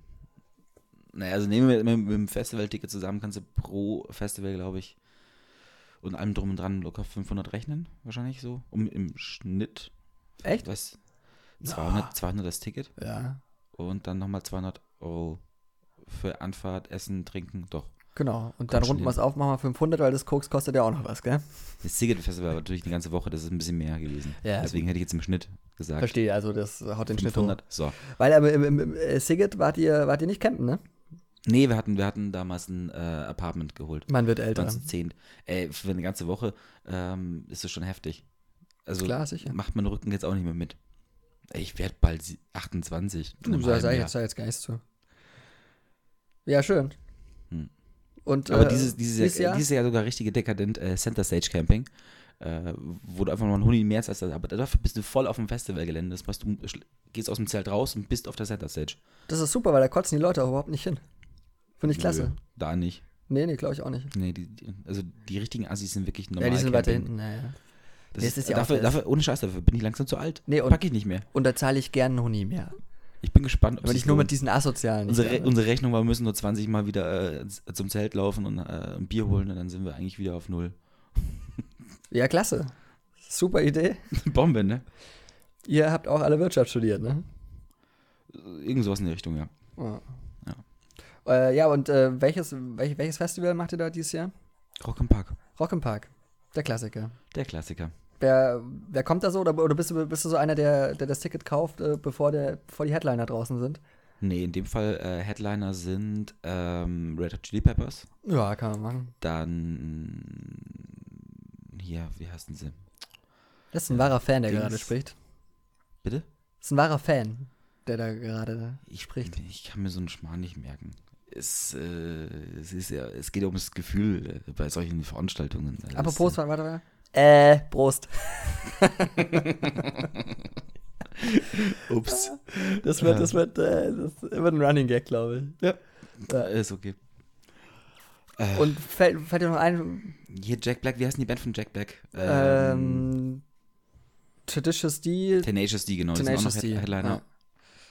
Naja, also nehmen wir mit, mit dem Festivalticket zusammen, kannst du pro Festival, glaube ich, und allem drum und dran locker 500 rechnen, wahrscheinlich so. Um im Schnitt, Echt? was? 200, 200 das Ticket Ja. und dann nochmal 200 Euro für Anfahrt, Essen, Trinken, doch. Genau. Und dann schon runden wir es auf, machen wir 500, weil das Koks kostet ja auch noch was, gell? Das Ticket-Festival war natürlich eine ganze Woche, das ist ein bisschen mehr gewesen. Ja, Deswegen hätte ich jetzt im Schnitt gesagt. Verstehe, also das haut den Schnitt hoch. 500. So. Weil aber im, im, im äh, Siget wart ihr, wart ihr nicht campen, ne? Nee, wir hatten, wir hatten damals ein äh, Apartment geholt. Man wird älter. uns zu zehn. Ey, für eine ganze Woche ähm, ist das schon heftig. Also Klar, sicher. macht mein Rücken jetzt auch nicht mehr mit. Ey, ich werde bald sie- 28. in Du ja Jahr. jetzt, sag jetzt nichts zu. Ja, schön. Hm. Und, Aber äh, dieses, dieses, dieses Jahr, dieses Jahr sogar richtig dekadent äh, Center Stage Camping. Äh, wo du einfach mal einen Huni mehr als das, aber dafür bist du voll auf dem Festivalgelände. Das heißt, du gehst aus dem Zelt raus und bist auf der Center Stage. Das ist super, weil da kotzen die Leute auch überhaupt nicht hin. Finde ich klasse. Da nicht. Nee, nee, glaube ich auch nicht. Nee, die, die, also die richtigen Assis sind wirklich normal. ja, die sind weiter hinten. Naja. Das Nee, ist, ist ja dafür, dafür, ohne Scheiß, dafür bin ich langsam zu alt. Nee, und- Pack ich nicht mehr. Und da zahle ich gern einen Huni mehr. Ich bin gespannt, ob Aber nicht nur mit diesen Asozialen. Unsere, Re gerne. unsere Rechnung war, wir müssen nur 20 Mal wieder äh, zum Zelt laufen und äh, ein Bier holen und dann sind wir eigentlich wieder auf Null. Ja, klasse. Super Idee. Bombe, ne? Ihr habt auch alle Wirtschaft studiert, ne? Irgend sowas in die Richtung, ja. Ja. Ja. Äh, ja, und äh, welches, welch, welches Festival macht ihr da dieses Jahr? Rock im Park. Rock im Park. Der Klassiker. Der Klassiker. Wer, wer kommt da so? Oder, oder bist, du, bist du so einer, der, der das Ticket kauft, äh, bevor, der, bevor die Headliner draußen sind? Nee, in dem Fall äh, Headliner sind ähm, Red Hot Chili Peppers. Ja, kann man machen. Dann hier, wie heißen sie? Das ist ein wahrer Fan, der Dings. gerade spricht. Bitte? Das ist ein wahrer Fan, der da gerade Ich, spricht. ich kann mir so einen Schmarrn nicht merken. Es, äh, es, ist ja, es geht ums Gefühl äh, bei solchen Veranstaltungen. Also Apropos, es, warte, warte, warte. Äh, Prost. Ups. Das wird, das wird, äh, das wird ein Running Gag, glaube ich. Ja. Äh, ist okay. Äh, Und fällt, fällt dir noch ein, hier Jack Black, wie heißt denn die Band von Jack Black? ähm, Traditious D, Tenacious D, genau. Tenacious noch D. Head Headliner. Ja.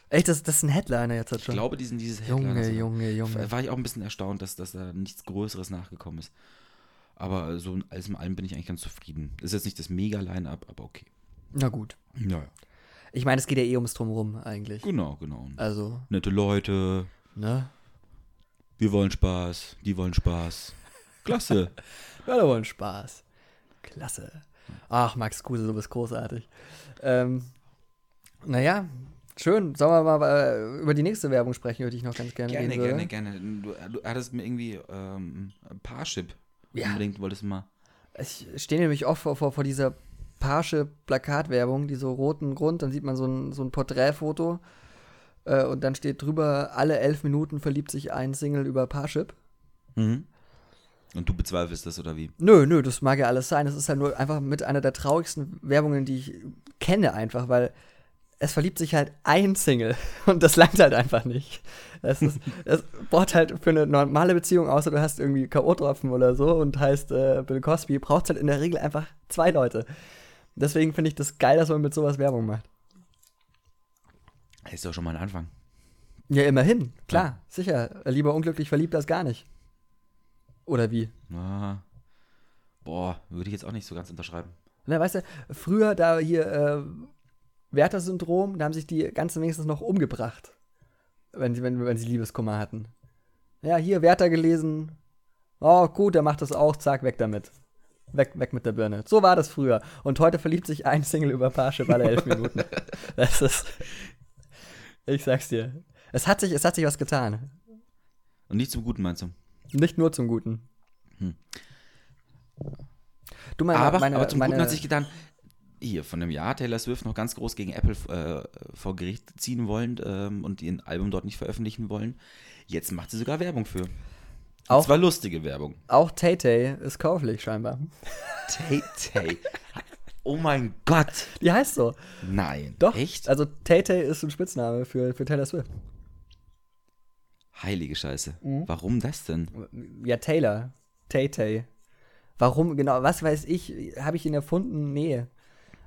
Echt, das, das ist ein Headliner jetzt halt Ich schon. glaube, die sind dieses Headliner. Junge, sogar. Junge, Junge. War ich auch ein bisschen erstaunt, dass, dass da nichts Größeres nachgekommen ist. Aber so alles in allem bin ich eigentlich ganz zufrieden. Ist jetzt nicht das Mega-Line-Up, aber okay. Na gut. Ja, ja. Ich meine, es geht ja eh ums Drumrum eigentlich. Genau, genau. Also, Nette Leute, ne? wir wollen Spaß, die wollen Spaß. Klasse. Ja, da wollen Spaß. Klasse. Ach, Max Kruse, du bist großartig. Ähm, naja, schön. Sollen wir mal äh, über die nächste Werbung sprechen, über die ich noch ganz gerne gerne, würde? gerne, gerne. Du, du hattest mir irgendwie ähm, Parship Ja. unbedingt, wolltest du mal. Ich stehe nämlich oft vor, vor, vor dieser Parsche Plakatwerbung, die so roten Grund, dann sieht man so ein, so ein Porträtfoto äh, und dann steht drüber, alle elf Minuten verliebt sich ein Single über Parship. Mhm. Und du bezweifelst das, oder wie? Nö, nö, das mag ja alles sein. Es ist halt nur einfach mit einer der traurigsten Werbungen, die ich kenne, einfach, weil es verliebt sich halt ein Single und das langt halt einfach nicht. Es, ist, es braucht halt für eine normale Beziehung, außer du hast irgendwie K.O.-Tropfen oder so und heißt äh, Bill Cosby, braucht halt in der Regel einfach zwei Leute. Deswegen finde ich das geil, dass man mit sowas Werbung macht. Ist doch schon mal ein Anfang. Ja, immerhin, klar, sicher. Lieber unglücklich verliebt als gar nicht. Oder wie? Ah. Boah, würde ich jetzt auch nicht so ganz unterschreiben. Na, weißt du, früher da hier äh, Werther-Syndrom, da haben sich die ganzen wenigstens noch umgebracht, wenn sie, wenn, wenn sie Liebeskummer hatten. Ja, hier Werther gelesen. Oh, gut, der macht das auch, zack, weg damit. Weg, weg mit der Birne. So war das früher. Und heute verliebt sich ein Single über Parship alle elf Minuten. Das ist. Ich sag's dir. Es hat sich, es hat sich was getan. Und nicht zum Guten, meinst du? Nicht nur zum Guten. Hm. Du, meine, aber, meine, aber zum meine, Guten hat sich getan, hier, von einem Jahr Taylor Swift noch ganz groß gegen Apple äh, vor Gericht ziehen wollen ähm, und ihr Album dort nicht veröffentlichen wollen. Jetzt macht sie sogar Werbung für. Und Auch- zwar lustige Werbung. Auch Tay Tay ist käuflich scheinbar. Tay Tay. Oh mein Gott. Die heißt so. Nein. Doch. Echt? Also Tay Tay ist ein Spitzname für, für Taylor Swift. Heilige Scheiße. Mhm. Warum das denn? Ja, Taylor. Tay Tay. Warum, genau, was weiß ich, habe ich ihn erfunden? Nee.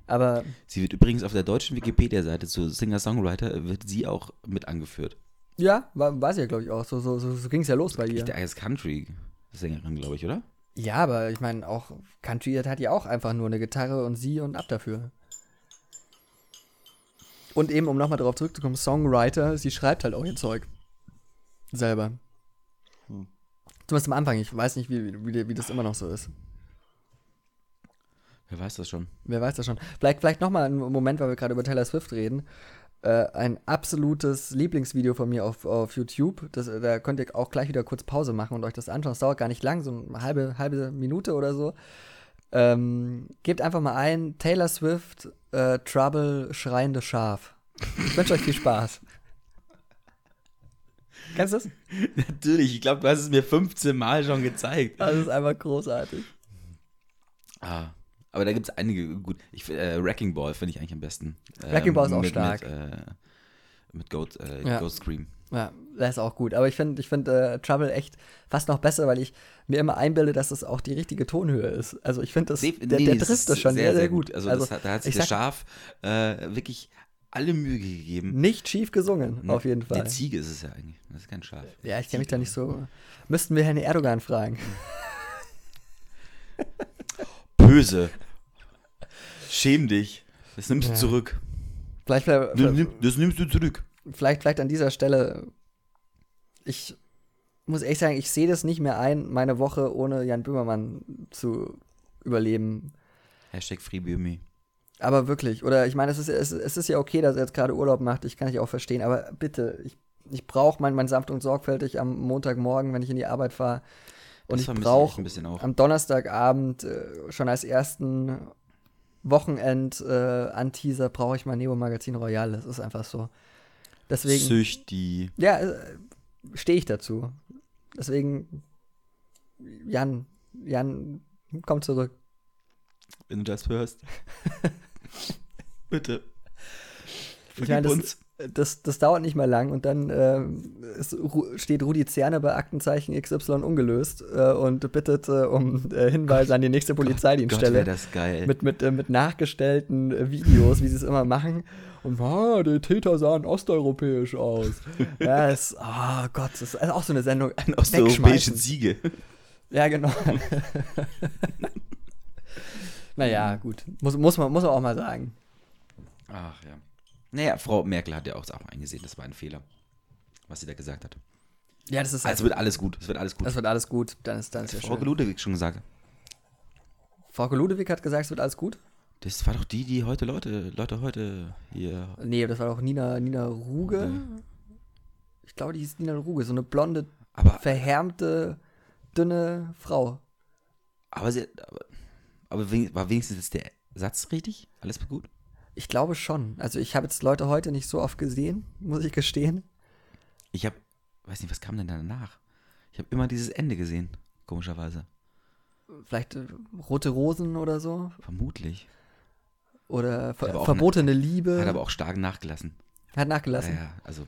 Aber Sie wird übrigens auf der deutschen Wikipedia-Seite zu Singer-Songwriter, wird sie auch mit angeführt. ja, war, war sie ja, glaube ich, auch. So, so, so, so ging es ja los bei ihr. Ich als Country-Sängerin, glaube ich, oder? Ja, aber ich meine, auch Country hat ja auch einfach nur eine Gitarre und sie und ab dafür. Und eben, um nochmal darauf zurückzukommen, Songwriter, sie schreibt halt auch ihr Zeug. Selber. Hm. Zumindest am Anfang, ich weiß nicht, wie, wie, wie das immer noch so ist. Wer weiß das schon? Wer weiß das schon. Vielleicht, vielleicht nochmal einen Moment, weil wir gerade über Taylor Swift reden. Äh, ein absolutes Lieblingsvideo von mir auf, auf YouTube. Das, da könnt ihr auch gleich wieder kurz Pause machen und euch das anschauen. Es dauert gar nicht lang, so eine halbe, halbe Minute oder so. Ähm, gebt einfach mal ein, Taylor Swift, äh, Trouble, schreiende Schaf. Ich wünsche euch viel Spaß. Kennst du das? Natürlich, ich glaube, du hast es mir 15 Mal schon gezeigt. Das ist einfach großartig. Ah, aber da gibt es einige gut. Ich, äh, Wrecking Ball finde ich eigentlich am besten. Wrecking Ball ist auch mit, stark. Mit, äh, mit Goat, äh, Ja. Ghost Scream. Ja, das ist auch gut. Aber ich finde ich find, äh, Trouble echt fast noch besser, weil ich mir immer einbilde, dass das auch die richtige Tonhöhe ist. Also ich finde, das- Nee, der, nee, der das trifft das schon sehr, sehr, gut. Also, das hat, da hat sich ich der Schaf äh, wirklich alle Mühe gegeben. Nicht schief gesungen, Ne? auf jeden Fall. Die Ziege ist es ja eigentlich. Das ist kein Schaf. Ja, ich kenne mich da nicht so. Müssten wir Herrn Erdogan fragen. Böse. Schäm dich. Das nimmst Ja. du zurück. Vielleicht, Das, vielleicht, nimm- das nimmst du zurück. vielleicht, vielleicht an dieser Stelle. Ich muss echt sagen, ich sehe das nicht mehr ein, meine Woche ohne Jan Böhmermann zu überleben. Hashtag FreeBME. Aber wirklich, oder ich meine, es ist, es, es ist ja okay, dass er jetzt gerade Urlaub macht, ich kann ich auch verstehen, aber bitte, ich, ich brauche mein, mein sanft und sorgfältig am Montagmorgen, wenn ich in die Arbeit fahre. Und Das ich brauche am Donnerstagabend äh, schon als ersten Wochenend-Anteaser brauche ich mein Neo Magazin Royal. Das ist einfach so. Deswegen, Süchti. ja, äh, stehe ich dazu. Deswegen, Jan, Jan, komm zurück. Wenn du das hörst. Bitte. Ich meine, das, uns. Das, das dauert nicht mal lang und dann ähm, ist, steht Rudi Zerne bei Aktenzeichen XY ungelöst äh, und bittet äh, um äh, Hinweise an die nächste Gott, Polizeidienststelle. wäre das geil. mit, mit, äh, mit nachgestellten äh, Videos, wie sie es immer machen. Und ah, die Täter sahen osteuropäisch aus. ja, es, oh Gott, das ist also auch so eine Sendung. Eine osteuropäische. Ziege. Ja, genau. naja, gut. Muss, muss, man, muss man auch mal sagen. Ach ja. Naja, Frau Merkel hat ja auch auch eingesehen, das war ein Fehler, was sie da gesagt hat. Ja, das ist Also wird alles gut. Es wird alles gut. das wird alles gut. Dann ist, dann ist ja Frau schön. Ludwig schon gesagt. Frau Ludewig hat gesagt, es wird alles gut. Das war doch die, die heute Leute, Leute heute hier. Nee, das war doch Nina, Nina Ruge. Ich glaube, die hieß Nina Ruge. So eine blonde, Aber, verhärmte, dünne Frau. aber, sie, aber, aber wen- war wenigstens jetzt der Satz richtig? Alles gut? Ich glaube schon. Also ich habe jetzt Leute heute nicht so oft gesehen, muss ich gestehen. Ich habe, weiß nicht, was kam denn danach? Ich habe immer dieses Ende gesehen, komischerweise. Vielleicht äh, Rote Rosen oder so. Vermutlich. Oder ver verbotene Liebe. Hat aber auch stark nachgelassen. Hat nachgelassen. Ja, ja, also,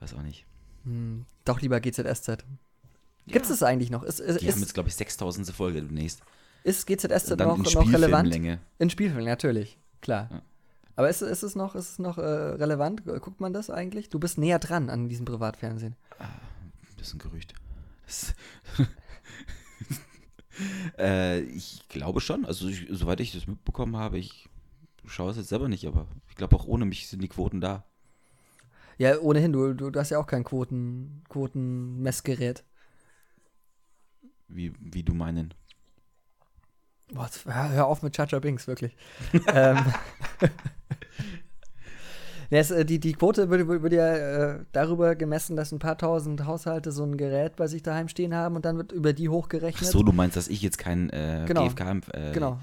weiß auch nicht. Hm, doch lieber GZSZ. Gibt es das eigentlich noch? Ist, ist, Die haben ist, jetzt, glaube ich, 6000. Folge demnächst. ist GZSZ noch, noch relevant? Spielfilmlänge. In Spielfilmen, natürlich. Klar. Ja. Aber ist, ist es noch, ist es noch äh, relevant? Guckt man das eigentlich? Du bist näher dran an diesem Privatfernsehen. Das ist ein Gerücht. Das äh, ich glaube schon. Also, ich, soweit ich das mitbekommen habe, ich schaue es jetzt selber nicht, aber ich glaube, auch ohne mich sind die Quoten da. Ja, ohnehin, du, du, du hast ja auch kein Quoten, Quotenmessgerät. Wie, wie du meinen. Boah, hör, auf mit Chacha Binks, wirklich. ähm, ja, es, äh, die, die Quote wird, wird wird ja äh, darüber gemessen, dass ein paar tausend Haushalte so ein Gerät bei sich daheim stehen haben und dann wird über die Ach hochgerechnet. so, du meinst, dass ich jetzt kein äh, Genau. GFK äh, Genau.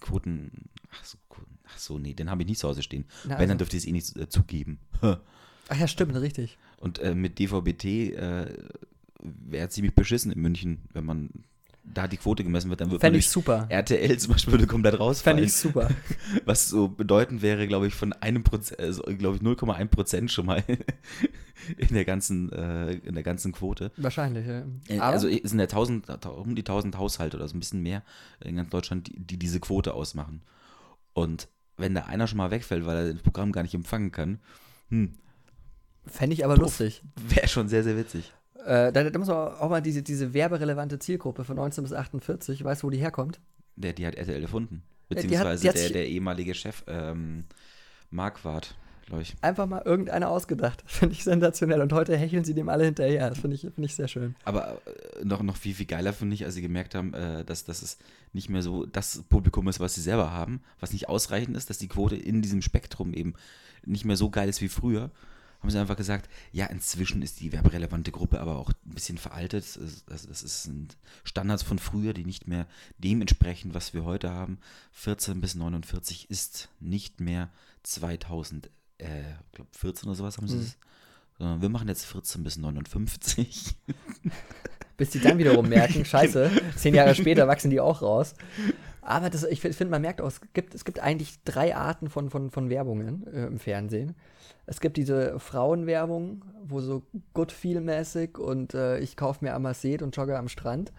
Quoten. Ach so, ach so, nee, den habe ich nicht zu Hause stehen. Na, Wenn, also. dann dürfte ich es eh nicht äh, zugeben. Ach ja, stimmt, richtig. Und äh, mit DVB-T äh, wäre ziemlich beschissen in München, wenn man da die Quote gemessen wird, dann wird man ich super. RTL zum Beispiel würde komplett rausfallen. Fände ich super. Was so bedeuten wäre, glaube ich, von einem Prozent, also, glaube ich, 0,1 Prozent schon mal in der ganzen, äh, in der ganzen Quote. Wahrscheinlich, ja. Äh, Aber, Also es sind ja 1000, um die 1000 Haushalte oder so ein bisschen mehr in ganz Deutschland, die, die diese Quote ausmachen. Und wenn da einer schon mal wegfällt, weil er das Programm gar nicht empfangen kann, hm, Fände ich aber lustig. wäre schon sehr, sehr witzig. Äh, da, da muss man auch mal diese, diese werberelevante Zielgruppe von 19 bis 48, weißt du, wo die herkommt? Der, die hat RTL erfunden. die hat- Beziehungsweise die hat der, der ehemalige Chef, ähm, Marquardt, glaube ich. Einfach mal irgendeiner ausgedacht. Finde ich sensationell. Und heute hecheln sie dem alle hinterher. Das finde ich, find ich sehr schön. Aber äh, noch, noch viel, viel geiler finde ich, als sie gemerkt haben, äh, dass, dass es nicht mehr so das Publikum ist, was sie selber haben, was nicht ausreichend ist, dass die Quote in diesem Spektrum eben nicht mehr so geil ist wie früher, haben sie einfach gesagt, ja, inzwischen ist die werberelevante Gruppe aber auch ein bisschen veraltet. Das, ist- das, das sind Standards von früher, die nicht mehr dem entsprechen, was wir heute haben. 14 bis 49 ist nicht mehr 2000, äh, glaub 14 oder sowas haben sie Mhm. es. Sondern wir machen jetzt 14 bis 59. Bis die dann wiederum merken, scheiße, zehn Jahre später wachsen die auch raus. Aber das, ich finde, man merkt auch, es gibt, es gibt eigentlich drei Arten von, von, von Werbungen äh, im Fernsehen. Es gibt diese Frauenwerbung, wo so good feel-mäßig und äh, ich kaufe mir Amazet und jogge am Strand.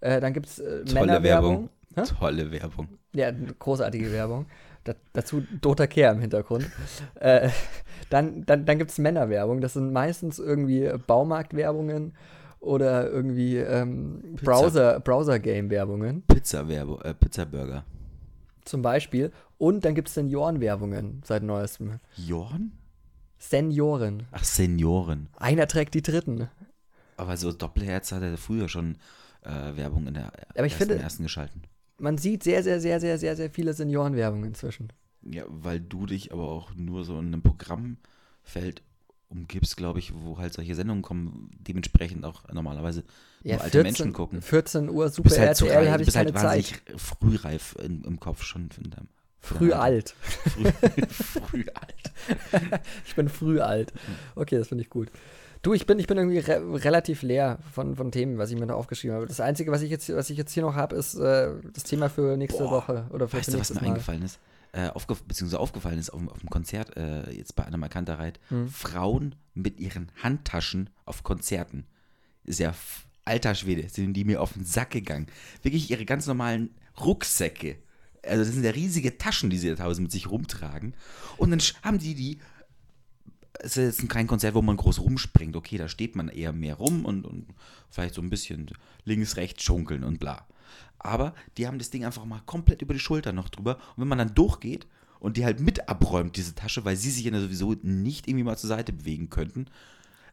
Äh, dann gibt es äh, Tolle Männerwerbung. Werbung. Tolle Werbung. Ja, großartige Werbung. Da, dazu Dota Kehr im Hintergrund. äh, dann dann, dann gibt es Männerwerbung. Das sind meistens irgendwie Baumarktwerbungen oder irgendwie ähm. Browser, Browser-Game-Werbungen Pizza-Werbung, äh, Pizza-Burger. zum Beispiel. Und dann gibt es Seniorenwerbungen seit neuestem. Jorn? Senioren. Ach, Senioren. Einer trägt die Dritten. Aber so Doppelherz hat er früher schon äh, Werbung in der Aber ich ersten, finde- ersten geschalten. Man sieht sehr, sehr, sehr, sehr, sehr, sehr viele Seniorenwerbungen inzwischen. Ja, weil du dich aber auch nur so in einem Programmfeld umgibst, glaube ich, wo halt solche Sendungen kommen, dementsprechend auch normalerweise Ja, nur alte Menschen gucken. 14 Uhr Super bist halt, RTL habe ich bist keine halt Zeit. wahnsinnig frühreif in, im Kopf schon. Für dein, für Früh alt. Früh, früh alt. Ich bin früh alt. Okay, das finde ich gut. Du, ich bin, ich bin irgendwie re relativ leer von, von Themen, was ich mir da aufgeschrieben habe. Das Einzige, was ich jetzt, was ich jetzt hier noch habe, ist äh, das Thema für nächste Boah, Woche oder für, Weißt du, was mir Mal. eingefallen ist? Äh, aufge beziehungsweise aufgefallen ist auf, dem- auf dem Konzert, äh, jetzt bei einer Markantereit, Hm. Frauen mit ihren Handtaschen auf Konzerten. Ist ja alter Schwede, sind die mir auf den Sack gegangen. Wirklich ihre ganz normalen Rucksäcke. Also das sind ja riesige Taschen, die sie da teilweise mit sich rumtragen. Und dann haben die die es ist jetzt kein Konzert, wo man groß rumspringt. Okay, da steht man eher mehr rum und, und vielleicht so ein bisschen links, rechts schunkeln und bla. Aber die haben das Ding einfach mal komplett über die Schulter noch drüber. Und wenn man dann durchgeht und die halt mit abräumt, diese Tasche, weil sie sich ja sowieso nicht irgendwie mal zur Seite bewegen könnten,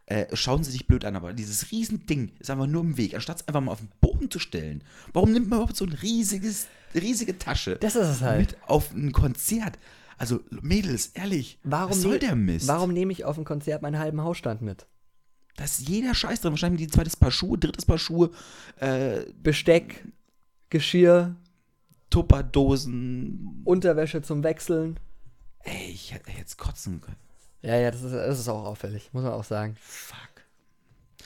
äh, schauen sie sich blöd an. Aber dieses Riesending ist einfach nur im Weg, anstatt es einfach mal auf den Boden zu stellen. Warum nimmt man überhaupt so ein riesiges, riesige Tasche Das ist es halt. mit auf ein Konzert? Also, Mädels, ehrlich, Warum, was soll der Mist? warum nehme ich auf ein Konzert meinen halben Hausstand mit? Da ist jeder Scheiß drin. Wahrscheinlich die zweites Paar Schuhe, drittes Paar Schuhe, äh, Besteck, Geschirr, Tupperdosen. Unterwäsche zum Wechseln. Ey, ich hätte jetzt kotzen können. Ja, ja, das ist, das ist auch auffällig, muss man auch sagen. Fuck.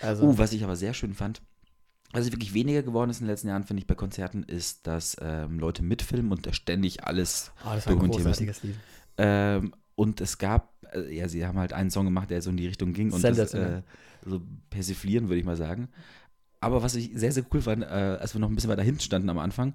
Also, Uh, was ich aber sehr schön fand, was wirklich weniger geworden ist in den letzten Jahren, finde ich, bei Konzerten, ist, dass ähm, Leute mitfilmen und da ständig alles oh, das war ein dokumentieren müssen. großartiges Lied. Ähm, und es gab, äh, ja, sie haben halt einen Song gemacht, der so in die Richtung ging und das äh, so persiflieren, würde ich mal sagen. Aber was ich sehr, sehr cool fand, äh, als wir noch ein bisschen weiter hinten standen am Anfang,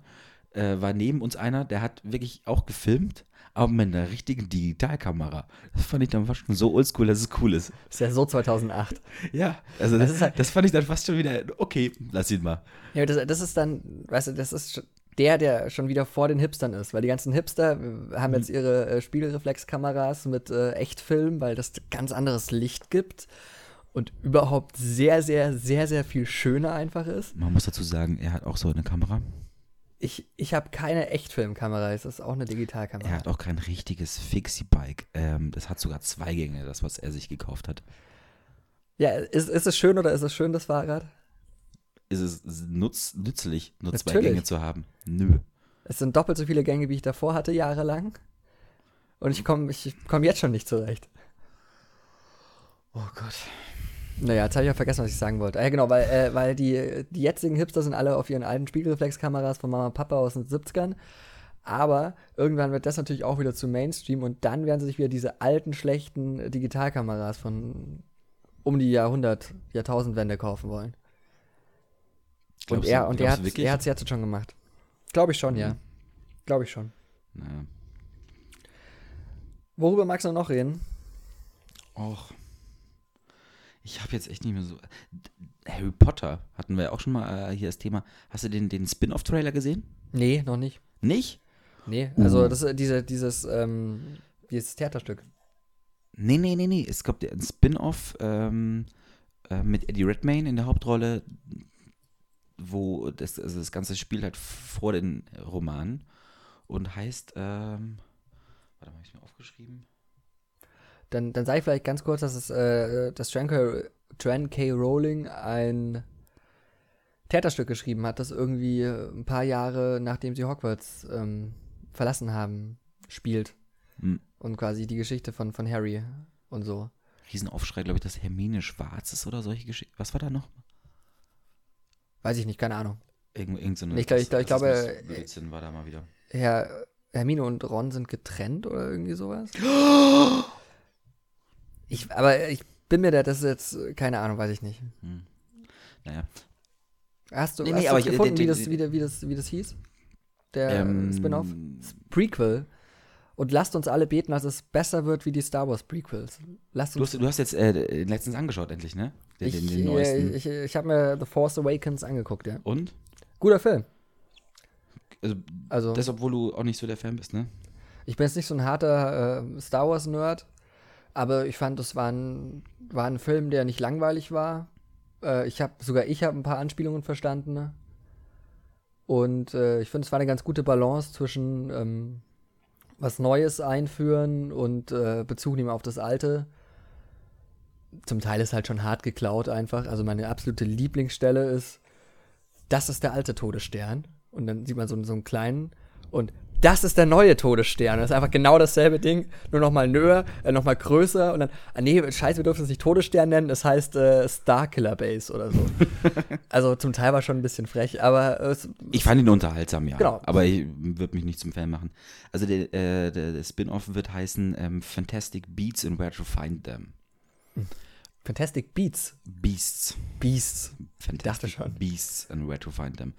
äh, war neben uns einer, der hat wirklich auch gefilmt, aber mit einer richtigen Digitalkamera. Das fand ich dann fast schon so oldschool, dass es cool ist. Ist ja so 2008. Ja, also Das das, ist halt- das fand ich dann fast schon wieder, okay, lass ihn mal. Ja, das, das ist dann, weißt du, das ist der, der schon wieder vor den Hipstern ist, weil die ganzen Hipster äh, haben jetzt ihre äh, Spiegelreflexkameras mit äh, Echtfilm, weil das ganz anderes Licht gibt und überhaupt sehr, sehr, sehr, sehr viel schöner einfach ist. Man muss dazu sagen, er hat auch so eine Kamera. Ich, ich habe keine Echtfilmkamera, es ist auch eine Digitalkamera. Er hat auch kein richtiges Fixie-Bike. Ähm, das hat sogar zwei Gänge, das, was er sich gekauft hat. Ja, ist, ist es schön oder ist es schön, das Fahrrad? Ist es nutz, nützlich, nur zwei Natürlich. Gänge zu haben? Nö. Es sind doppelt so viele Gänge, wie ich davor hatte, jahrelang. Und ich komme ich komm jetzt schon nicht zurecht. Oh Gott. Naja, jetzt habe ich ja vergessen, was ich sagen wollte. Ja, genau, weil, äh, weil die, die jetzigen Hipster sind alle auf ihren alten Spiegelreflexkameras von Mama und Papa aus den 70ern. Aber irgendwann wird das natürlich auch wieder zu Mainstream und dann werden sie sich wieder diese alten, schlechten Digitalkameras von um die Jahrhundert, Jahrtausendwende kaufen wollen. Und er, du- und er hat wirklich? er hat's jetzt schon gemacht. Glaube ich schon, ja. Mhm. Glaube ich schon. Naja. Worüber magst du noch reden? Och. Ich habe jetzt echt nicht mehr so. Harry Potter hatten wir ja auch schon mal äh, hier das Thema. Hast du den, den Spin-off-Trailer gesehen? Nee, noch nicht. Nicht? Nee, also das ist diese, dieses, ähm, dieses Theaterstück. Nee, nee, nee, nee. Es gab ein Spin-off ähm, äh, mit Eddie Redmayne in der Hauptrolle, wo das, also das ganze spielt halt vor den Romanen und heißt, ähm, warte mal, habe ich mir aufgeschrieben? Dann, dann sage ich vielleicht ganz kurz, dass es, äh, dass Tran K. Tran K. Rowling ein Theaterstück geschrieben hat, das irgendwie ein paar Jahre nachdem sie Hogwarts ähm, verlassen haben, spielt. Hm. Und quasi die Geschichte von, von Harry und so. Riesenaufschrei, glaube ich, dass Hermine schwarz ist oder solche Geschichten. Was war da noch? Weiß ich nicht, keine Ahnung. Irgend, irgend so eine Ich glaub- ich glaub- ich glaube, äh, war da mal wieder. Herr, Hermine und Ron sind getrennt oder irgendwie sowas. Ich, aber ich bin mir da, das ist jetzt, keine Ahnung, weiß ich nicht. Hm. Naja. Hast du, Nee, hast du ich- gefunden, die- wie, das, wie, das- wie, das, wie das hieß? Der Ähm, Spin-off? Prequel. Und lasst uns alle beten, dass es besser wird wie die Star Wars Prequels. Lasst Du uns. hast, du hast jetzt äh, den letztens angeschaut, endlich, ne? Den, ich den, äh, neuesten. ich, ich habe mir The Force Awakens angeguckt, ja. Und? Guter Film. Also, Also, das, obwohl du auch nicht so der Fan bist, ne? ich bin jetzt nicht so ein harter äh, Star Wars-Nerd, aber ich fand, das war ein, war ein Film, der nicht langweilig war. Äh, ich habe sogar ich habe ein paar Anspielungen verstanden. ne? Und äh, ich finde, es war eine ganz gute Balance zwischen ähm, was Neues einführen und äh, Bezug nehmen auf das Alte. Zum Teil ist halt schon hart geklaut einfach. Also meine absolute Lieblingsstelle ist, das ist der alte Todesstern. Und dann sieht man so, so einen kleinen und das ist der neue Todesstern. Das ist einfach genau dasselbe Ding, nur nochmal näher, äh, nochmal größer und dann, ah nee, scheiße, wir dürfen es nicht Todesstern nennen, es heißt äh, Starkiller Base oder so. also zum Teil war schon ein bisschen frech, aber es, Ich fand ihn unterhaltsam, ja. Genau. Aber ich würde mich nicht zum Fan machen. Also der, äh, der, der Spin-off wird heißen ähm, Fantastic Beats and Where to Find Them. Fantastic Beats. Beasts. Beasts. Fantastic dachte schon. Beasts and Where to Find Them.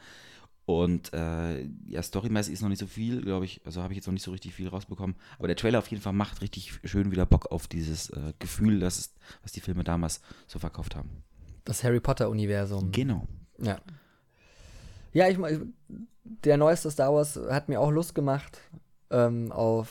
Und äh, ja, storymäßig ist noch nicht so viel, glaube ich. Also habe ich jetzt noch nicht so richtig viel rausbekommen. Aber der Trailer auf jeden Fall macht richtig schön wieder Bock auf dieses äh, Gefühl, das ist, was die Filme damals so verkauft haben. Das Harry Potter-Universum. Genau. Ja. Ja, ich, mein, der neueste Star Wars hat mir auch Lust gemacht ähm, auf.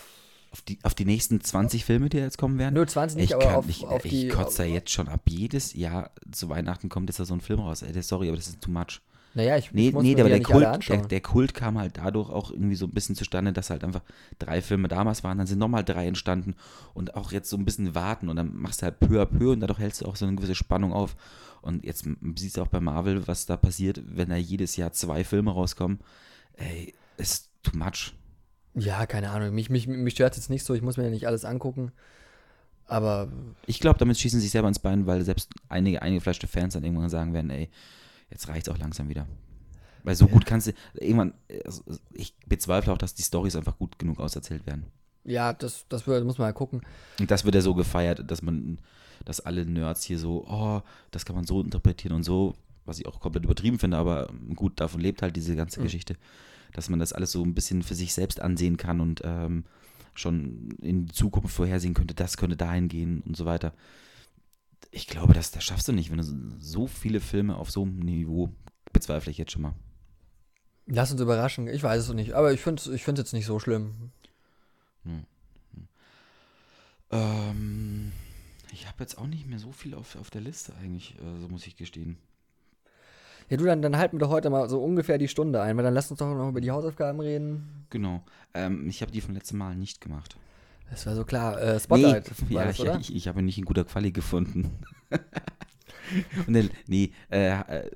Auf die, auf die nächsten 20 Filme, die jetzt kommen werden. Nur 20 nicht, ich aber kann auf, nicht, auf ich die. kotze da jetzt schon ab. Jedes Jahr zu Weihnachten kommt jetzt da so ein Film raus. Ey, sorry, aber das ist too much. Naja, ich, Nee, ich muss nee, mir aber der nicht alle Kult, der, anschauen. der Kult kam halt dadurch auch irgendwie so ein bisschen zustande, dass halt einfach drei Filme damals waren, dann sind nochmal drei entstanden und auch jetzt so ein bisschen warten und dann machst du halt peu à peu und dadurch hältst du auch so eine gewisse Spannung auf. Und jetzt siehst du auch bei Marvel, was da passiert, wenn da jedes Jahr zwei Filme rauskommen. Ey, ist too much. ja, keine Ahnung. Mich, mich, mich stört jetzt nicht so. Ich muss mir ja nicht alles angucken. Aber Ich glaube, damit schießen sie sich selber ins Bein, weil selbst einige eingefleischte Fans dann irgendwann sagen werden, ey, jetzt reicht's auch langsam wieder. Weil so gut kannst du, irgendwann, also ich bezweifle auch, dass die Storys einfach gut genug auserzählt werden. ja, das, das wird- muss man mal gucken. Und das wird ja so gefeiert, dass man, dass alle Nerds hier so, oh, das kann man so interpretieren und so, was ich auch komplett übertrieben finde, aber gut, davon lebt halt diese ganze Mhm. Geschichte, dass man das alles so ein bisschen für sich selbst ansehen kann und ähm, schon in die Zukunft vorhersehen könnte, das könnte dahin gehen und so weiter. Ich glaube, das, das schaffst du nicht, wenn du so- viele Filme auf so einem Niveau bezweifle ich jetzt schon mal. Lass uns überraschen. Ich weiß es nicht. Aber ich finde es ich find's jetzt nicht so schlimm. Ähm, ich habe jetzt auch nicht mehr so viel auf, auf der Liste eigentlich, äh, so muss ich gestehen. Ja, du, dann, dann halten wir doch heute mal so ungefähr die Stunde ein, weil dann lass uns doch noch über die Hausaufgaben reden. Genau. Ähm, ich habe die von letztem Mal nicht gemacht. Das war so klar. Äh, Spotlight nee, war ja, das, ich, ich, ich habe ihn nicht in guter Quali gefunden. Und der, nee, äh, äh,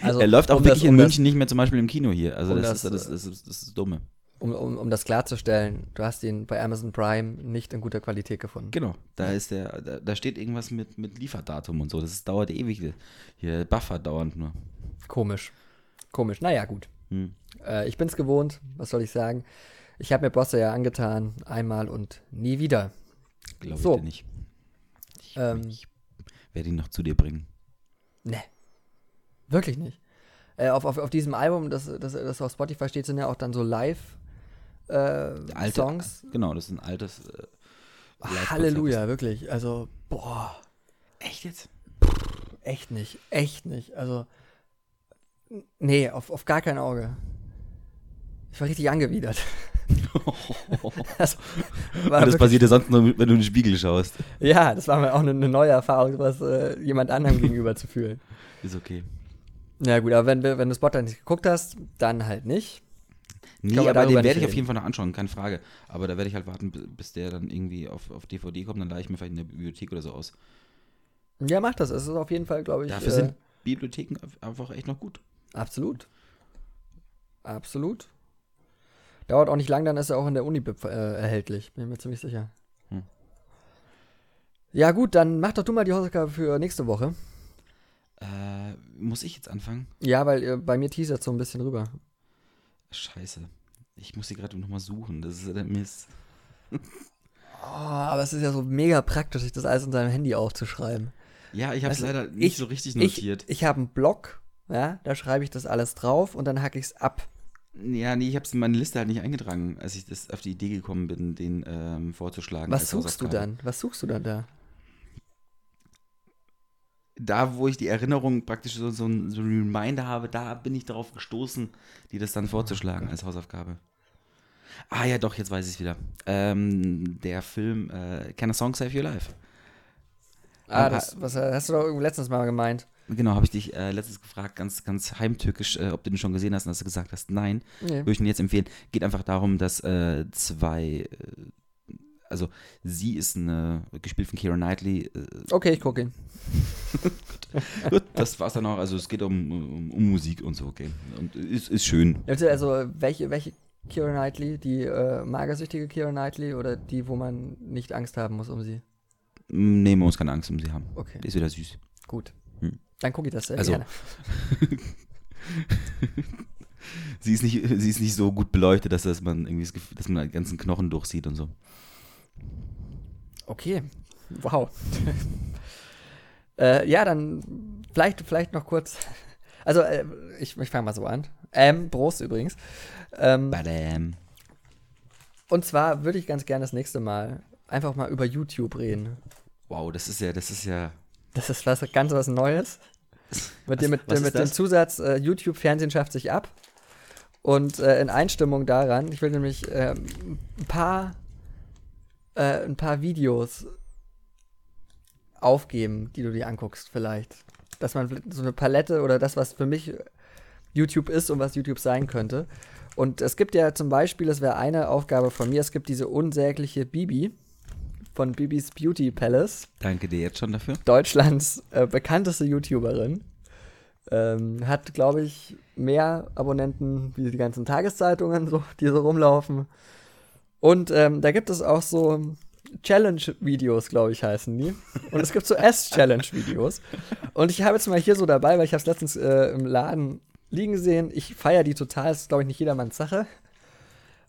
Also, er läuft auch um wirklich das, in um München nicht mehr zum Beispiel im Kino hier. Also um das, das, ist, das, ist, das, das dumme. Das, um, um, um das klarzustellen, du hast ihn bei Amazon Prime nicht in guter Qualität gefunden. Genau, da ist der, da, da steht irgendwas mit, mit Lieferdatum und so. Das ist, dauert ewig. Hier buffert dauernd nur. Komisch. Komisch. Naja, gut. Hm. Äh, ich bin's gewohnt. Was soll ich sagen? Ich habe mir Bosse ja angetan. Einmal und nie wieder. Glaube ich So. dir nicht. Ich, Ähm. ich werde ihn noch zu dir bringen. Ne. Wirklich nicht. Äh, auf, auf, auf diesem Album, das, das, das auf Spotify steht, sind ja auch dann so Live- äh, Alte, Songs. Genau, das ist ein altes. Äh, Live-Konzert. Halleluja, wirklich. Also, boah, Echt jetzt? echt nicht. Echt nicht. Also, nee, auf, auf gar kein Auge. Ich war richtig angewidert. das, das passiert ja sonst nur, wenn du in den Spiegel schaust. ja, das war mir auch eine, eine neue Erfahrung, sowas äh, jemand anderem gegenüber zu fühlen. Ist okay. Ja gut, aber wenn, wenn du Spot dann nicht geguckt hast, dann halt nicht. Nee, aber den werde ich auf jeden Fall noch anschauen, keine Frage. Aber da werde ich halt warten, bi- bis der dann irgendwie auf, auf DVD kommt, dann leihe ich mir vielleicht in der Bibliothek oder so aus. Ja, mach das. Es ist auf jeden Fall, glaube ich. Dafür äh, sind Bibliotheken einfach echt noch gut. Absolut. Absolut. Dauert auch nicht lang, dann ist er auch in der Unibib äh, erhältlich. Bin ich mir ziemlich sicher. Hm. Ja, gut, dann mach doch du mal die Hausaufgabe für nächste Woche. Äh, muss ich jetzt anfangen? Ja, weil äh, bei mir teasert so ein bisschen rüber. Scheiße. Ich muss sie gerade nochmal suchen. Das ist ja der Mist. Oh, aber es ist ja so mega praktisch, sich das alles in seinem Handy aufzuschreiben. Ja, ich habe es Also, leider nicht ich- so richtig Ich, notiert. ich habe einen Blog, ja, da schreibe ich das alles drauf und dann hacke ich es ab. Ja, nee, ich habe es in meine Liste halt nicht eingetragen, als ich das auf die Idee gekommen bin, den ähm, vorzuschlagen. Was suchst du dann? Was suchst du dann da? Da, wo ich die Erinnerung praktisch so, so, ein, so ein Reminder habe, da bin ich darauf gestoßen, die das dann vorzuschlagen als Hausaufgabe. Ah ja, doch, jetzt weiß ich es wieder. Ähm, der Film äh, Can a Song Save Your Life? Ah, das was, äh, hast du doch letztens mal gemeint. Genau, habe ich dich äh, letztens gefragt, ganz, ganz heimtückisch, äh, ob du den schon gesehen hast und hast du gesagt hast, nein. Nee. Würde ich ihn jetzt empfehlen. Geht einfach darum, dass äh, zwei, äh, also sie ist eine, gespielt von Keira Knightley. Äh, Okay, ich gucke ihn. gut, das war's dann auch. Also es geht um, um, um Musik und so, okay. Und ist, ist schön. Also, also welche, welche Keira Knightley? Die magersüchtige Keira Knightley oder die, wo man nicht Angst haben muss um sie? Nehmen wir uns keine Angst um sie haben. Okay, Die ist wieder süß. gut. Hm. Dann gucke ich das sehr Also- gerne. Sie ist, nicht, sie ist nicht so gut beleuchtet, dass, das man irgendwie das Gefühl, dass man die ganzen Knochen durchsieht und so. Okay, wow. äh, ja, dann vielleicht, vielleicht noch kurz. Also, äh, ich, ich fange mal so an. Ähm, Prost übrigens. Ähm, Badam. und zwar würde ich ganz gerne das nächste Mal einfach mal über YouTube reden. Wow, das ist ja, das ist ja. Das ist was ganz was Neues. Mit, dem, mit, mit dem? Zusatz, äh, YouTube-Fernsehen schafft sich ab. Und äh, in Einstimmung daran, ich will nämlich ähm, ein paar äh, ein paar Videos aufgeben, die du dir anguckst, vielleicht. Dass man so eine Palette oder das, was für mich YouTube ist und was YouTube sein könnte. Und es gibt ja zum Beispiel, das wäre eine Aufgabe von mir, es gibt diese unsägliche Bibi von Bibis Beauty Palace. Danke dir jetzt schon dafür. Deutschlands äh, bekannteste YouTuberin. Ähm, hat, glaube ich, mehr Abonnenten wie die ganzen Tageszeitungen, so, die so rumlaufen. Und ähm, da gibt es auch so Challenge-Videos, glaube ich, heißen die. Und es gibt so Ess-Challenge-Videos. Und ich habe jetzt mal hier so dabei, weil ich habe es letztens äh, im Laden liegen sehen. Ich feiere die total, ist, glaube ich, nicht jedermanns Sache.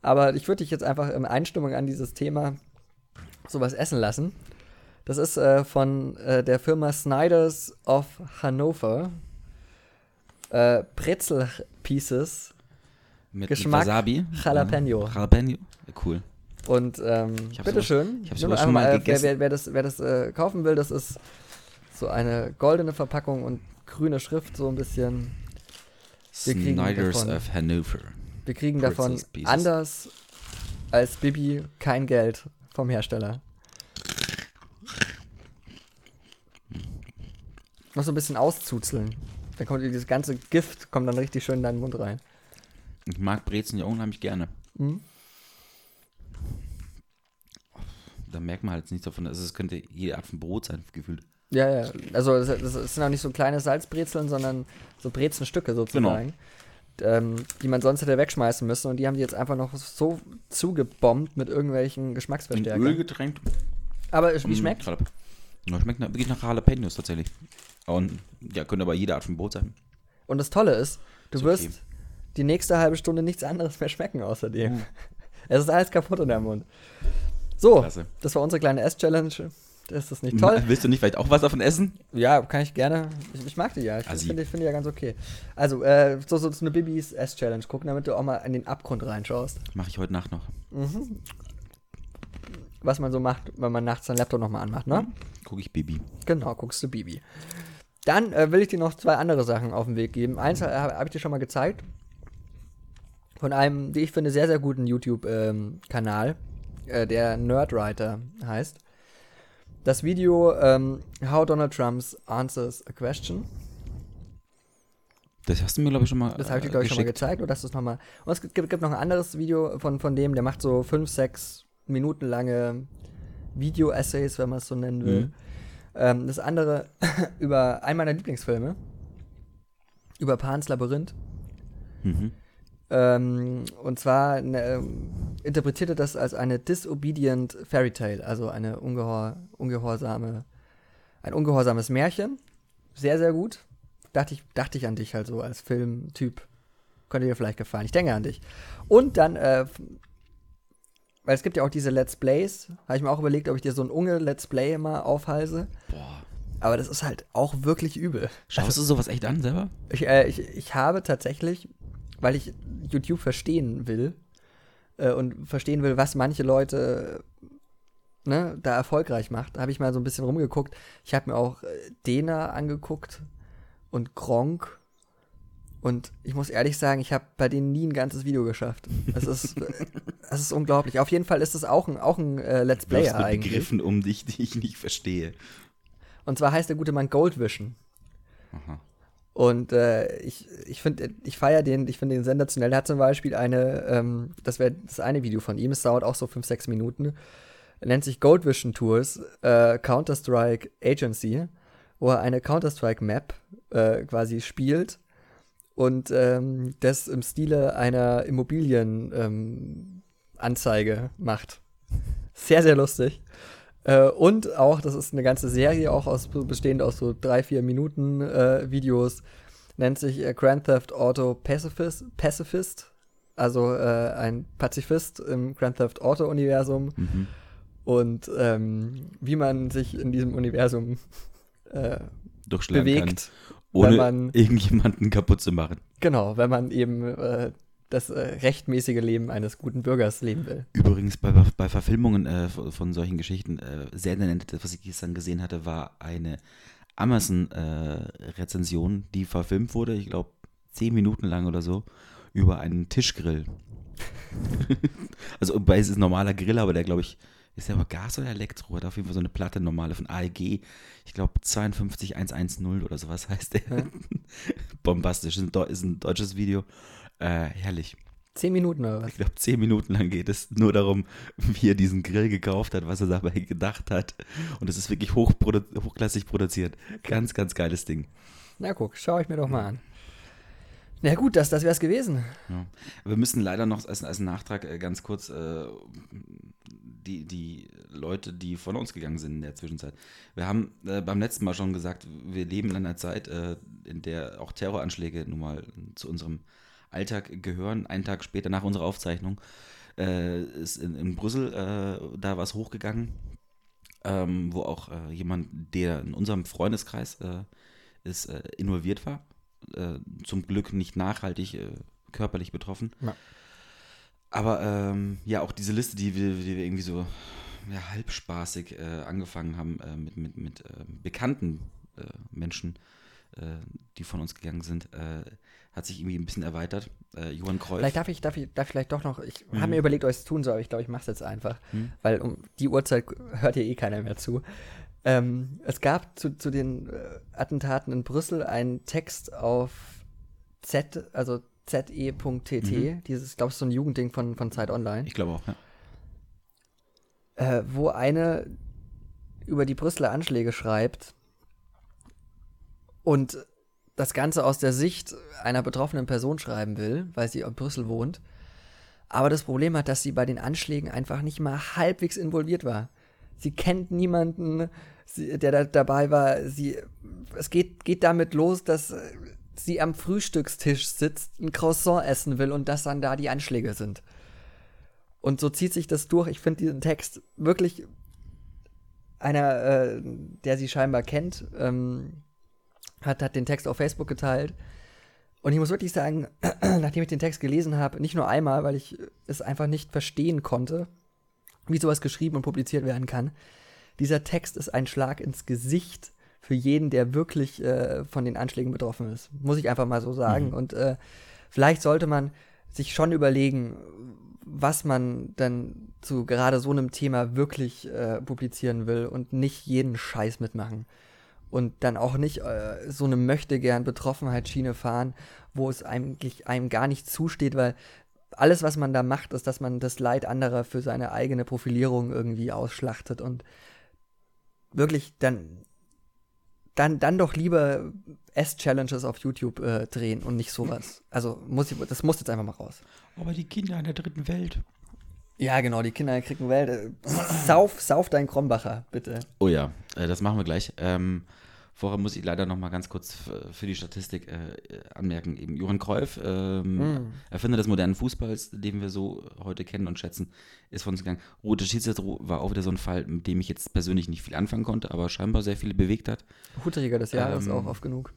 Aber ich würde dich jetzt einfach in Einstimmung an dieses Thema sowas essen lassen. Das ist äh, von äh, der Firma Snyder's of Hannover. Äh, Brezel Pieces Mit, Geschmack mit Wasabi. Jalapeno. Ja, Jalapeno. Ja, cool. und ähm, Ich bitteschön. ich hab Nur sowas einfach schon mal äh, wer, gegessen. wer, wer das, wer das äh, kaufen will, das ist so eine goldene Verpackung und grüne Schrift, so ein bisschen. Wir kriegen Snyders davon- of Hannover. Wir kriegen davon Pretzels anders als Bibi kein Geld vom Hersteller. Noch so ein bisschen auszuzeln. Dann kommt dieses ganze Gift, kommt dann richtig schön in deinen Mund rein. Ich mag Brezen ja unheimlich gerne. Mhm. Da merkt man halt nichts davon. Also es könnte jede Art von Brot sein, gefühlt. Ja, ja. Also das, das sind auch nicht so kleine Salzbrezeln, sondern so Brezenstücke sozusagen. Ähm, die man sonst hätte wegschmeißen müssen. Und die haben die jetzt einfach noch so zugebombt mit irgendwelchen In Geschmacksverstärkern. Öl getränkt. Aber wie Mm, schmeckt? Ja, schmeckt nach, nach Jalapenos tatsächlich. Und ja, könnte aber jede Art von Brot sein. Und das Tolle ist, du Ist wirst okay. die nächste halbe Stunde nichts anderes mehr schmecken außerdem. Uh. Es ist alles kaputt in der Mund. So, Klasse. das war unsere kleine Ess-Challenge. Das ist nicht toll. Willst du nicht vielleicht auch was davon essen? Ja, kann ich gerne. Ich, ich mag die ja. Ich Assi. finde find die ja ganz okay. Also, äh, so, so eine Bibis Ess-Challenge gucken, damit du auch mal in den Abgrund reinschaust. Mache ich heute Nacht noch. Was man so macht, wenn man nachts seinen Laptop nochmal anmacht, ne? Gucke ich Baby. Genau, guckst du Bibi. Dann äh, will ich dir noch zwei andere Sachen auf den Weg geben. Eins äh, habe hab ich dir schon mal gezeigt. Von einem, wie ich finde, sehr, sehr guten YouTube-Kanal, äh, der Nerdwriter heißt. Das Video ähm, How Donald Trump Answers a Question. Das hast du mir, glaube ich, schon mal Das habe ich dir, äh, glaube ich, schon mal geschickt. gezeigt. Oder hast du es nochmal. Und es gibt, gibt noch ein anderes Video von, von dem, der macht so fünf, sechs Minuten lange Video-Essays, wenn man es so nennen will. Mhm. Ähm, das andere über einen meiner Lieblingsfilme. Über Pans Labyrinth. Mhm. Ähm, und zwar ne, ähm, interpretierte das als eine disobedient Fairy Tale, also eine ungehor, ungehorsame, ein ungehorsames Märchen. Sehr, sehr gut. Dachte ich, dachte ich an dich halt so als Filmtyp. Könnte dir vielleicht gefallen. Ich denke an dich. Und dann, äh, weil es gibt ja auch diese Let's Plays, habe ich mir auch überlegt, ob ich dir so ein Unge-Let's Play mal aufhalse. Boah. Aber das ist halt auch wirklich übel. Schaust du sowas echt an selber? Ich, äh, ich, ich habe tatsächlich, weil ich YouTube verstehen will äh, und verstehen will, was manche Leute äh, ne, da erfolgreich macht, habe ich mal so ein bisschen rumgeguckt. Ich habe mir auch äh, Dena angeguckt und Gronk. Und ich muss ehrlich sagen, ich habe bei denen nie ein ganzes Video geschafft. Es ist, es ist unglaublich. Auf jeden Fall ist es auch ein, auch ein äh, Let's Du Player mit eigentlich. Begriffen um dich, die ich nicht verstehe. Und zwar heißt der gute Mann Goldvision. Aha. Und äh, ich, ich finde, ich feiere den, ich finde den sensationell. Er hat zum Beispiel eine, ähm, das wäre das eine Video von ihm, es dauert auch so 5, 6 Minuten. Nennt sich Gold Vision Tours äh, Counter-Strike Agency, wo er eine Counter-Strike-Map äh, quasi spielt und ähm, das im Stile einer Immobilien-Anzeige ähm, macht. Sehr, sehr lustig. Äh, und auch, das ist eine ganze Serie, auch aus, bestehend aus so drei, vier Minuten äh, Videos, nennt sich äh, Grand Theft Auto Pacifist, Pacifist also äh, ein Pazifist im Grand Theft Auto Universum Mhm. und ähm, wie man sich in diesem Universum äh, Durchschlagen bewegt, kann, ohne man irgendjemanden kaputt zu machen. genau, wenn man eben äh, das äh, rechtmäßige Leben eines guten Bürgers leben will. Übrigens bei, bei Verfilmungen äh, von, solchen Geschichten, äh, sehr nett, was ich gestern gesehen hatte, war eine Amazon-Rezension, die verfilmt wurde, ich glaube zehn Minuten lang oder so, über einen Tischgrill. also bei es ist ein normaler Grill, aber der glaube ich, ist der aber Gas oder Elektro? Hat auf jeden Fall so eine Platte normale von AEG. Ich glaube 52110 oder sowas heißt der. Ja. Bombastisch, ist ein, ist ein deutsches Video. Äh, herrlich. Zehn Minuten oder was? Ich glaube, zehn Minuten lang geht es nur darum, wie er diesen Grill gekauft hat, was er dabei gedacht hat. Und es ist wirklich hochprodu hochklassig produziert. Ganz, ganz geiles Ding. Na guck, schau ich mir doch mal an. Na gut, das, das wär's gewesen. Ja. Wir müssen leider noch als, als Nachtrag äh, ganz kurz äh, die, die Leute, die von uns gegangen sind in der Zwischenzeit. Wir haben äh, beim letzten Mal schon gesagt, wir leben in einer Zeit, äh, in der auch Terroranschläge nun mal zu unserem Alltag gehören. Einen Tag später nach unserer Aufzeichnung äh, ist in, in Brüssel äh, da was hochgegangen, ähm, wo auch äh, jemand, der in unserem Freundeskreis äh, ist, äh, involviert war. Äh, zum Glück nicht nachhaltig körperlich betroffen. Ja. Aber ähm, ja, auch diese Liste, die wir, die wir irgendwie so ja, halbspaßig äh, angefangen haben äh, mit, mit, mit äh, bekannten Menschen, die von uns gegangen sind, äh, hat sich irgendwie ein bisschen erweitert. Äh, Johann Kreuz. Vielleicht darf ich, darf ich, darf ich vielleicht doch noch, ich Mhm. habe mir überlegt, ob ich es tun soll, aber ich glaube, ich mache es jetzt einfach, Mhm. weil um die Uhrzeit hört hier eh keiner mehr zu. Ähm, es gab zu, zu den äh, Attentaten in Brüssel einen Text auf Z, also ze.tt, Mhm. dieses, ich glaube, so ein Jugendding von, von Zeit Online, Ich glaube auch, ja. äh, wo eine über die Brüsseler Anschläge schreibt und das Ganze aus der Sicht einer betroffenen Person schreiben will, weil sie in Brüssel wohnt. Aber das Problem hat, dass sie bei den Anschlägen einfach nicht mal halbwegs involviert war. Sie kennt niemanden, sie, der da dabei war. Sie, es geht, geht damit los, dass sie am Frühstückstisch sitzt, ein Croissant essen will und dass dann da die Anschläge sind. Und so zieht sich das durch. Ich finde diesen Text wirklich einer, äh, der sie scheinbar kennt, ähm, hat, hat den Text auf Facebook geteilt. Und ich muss wirklich sagen, nachdem ich den Text gelesen habe, nicht nur einmal, weil ich es einfach nicht verstehen konnte, wie sowas geschrieben und publiziert werden kann. Dieser Text ist ein Schlag ins Gesicht für jeden, der wirklich äh, von den Anschlägen betroffen ist. Muss ich einfach mal so sagen. Mhm. Und äh, vielleicht sollte man sich schon überlegen, was man dann zu gerade so einem Thema wirklich äh, publizieren will und nicht jeden Scheiß mitmachen. Und dann auch nicht äh, so eine möchte gern Betroffenheitsschiene fahren, wo es eigentlich einem gar nicht zusteht, weil alles, was man da macht, ist, dass man das Leid anderer für seine eigene Profilierung irgendwie ausschlachtet und wirklich dann dann, dann doch lieber S-Challenges auf YouTube äh, drehen und nicht sowas. Also muss ich, das muss jetzt einfach mal raus. Aber die Kinder in der dritten Welt. Ja, genau, die Kinder in der dritten Welt. Äh, sauf, sauf dein Krombacher, bitte. Oh ja, äh, das machen wir gleich. Ähm, Vorher muss ich leider noch mal ganz kurz für die Statistik äh, anmerken. Eben Johann Cruyff, ähm, mm. Erfinder des modernen Fußballs, den wir so heute kennen und schätzen, ist von uns gegangen. Rote Schiedsrichter war auch wieder so ein Fall, mit dem ich jetzt persönlich nicht viel anfangen konnte, aber scheinbar sehr viele bewegt hat. Hutträger des Jahres ähm, auch oft genug.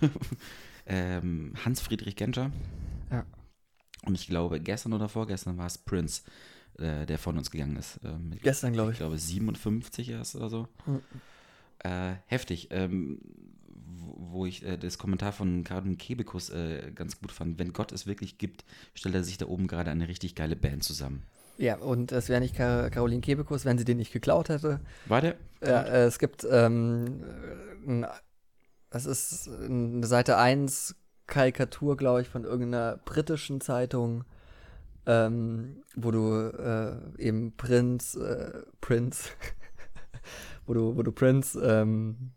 ähm, Hans-Friedrich Genscher. Ja. Und ich glaube, gestern oder vorgestern war es Prince, äh, der von uns gegangen ist. Ähm, gestern, glaube ich. Ich glaube, 57 erst oder so. Mhm äh, heftig. Ähm, wo ich äh, das Kommentar von Karin Kebekus äh, ganz gut fand. Wenn Gott es wirklich gibt, stellt er sich da oben gerade eine richtig geile Band zusammen. Ja, und es wäre nicht Kar Caroline Kebekus, wenn sie den nicht geklaut hätte. War der? Ja, äh, es gibt, ähm, ein, das ist eine Seite 1 Karikatur, glaube ich, von irgendeiner britischen Zeitung, ähm, wo du äh, eben Prinz, äh, Prinz, wo du, wo du Prince, ähm,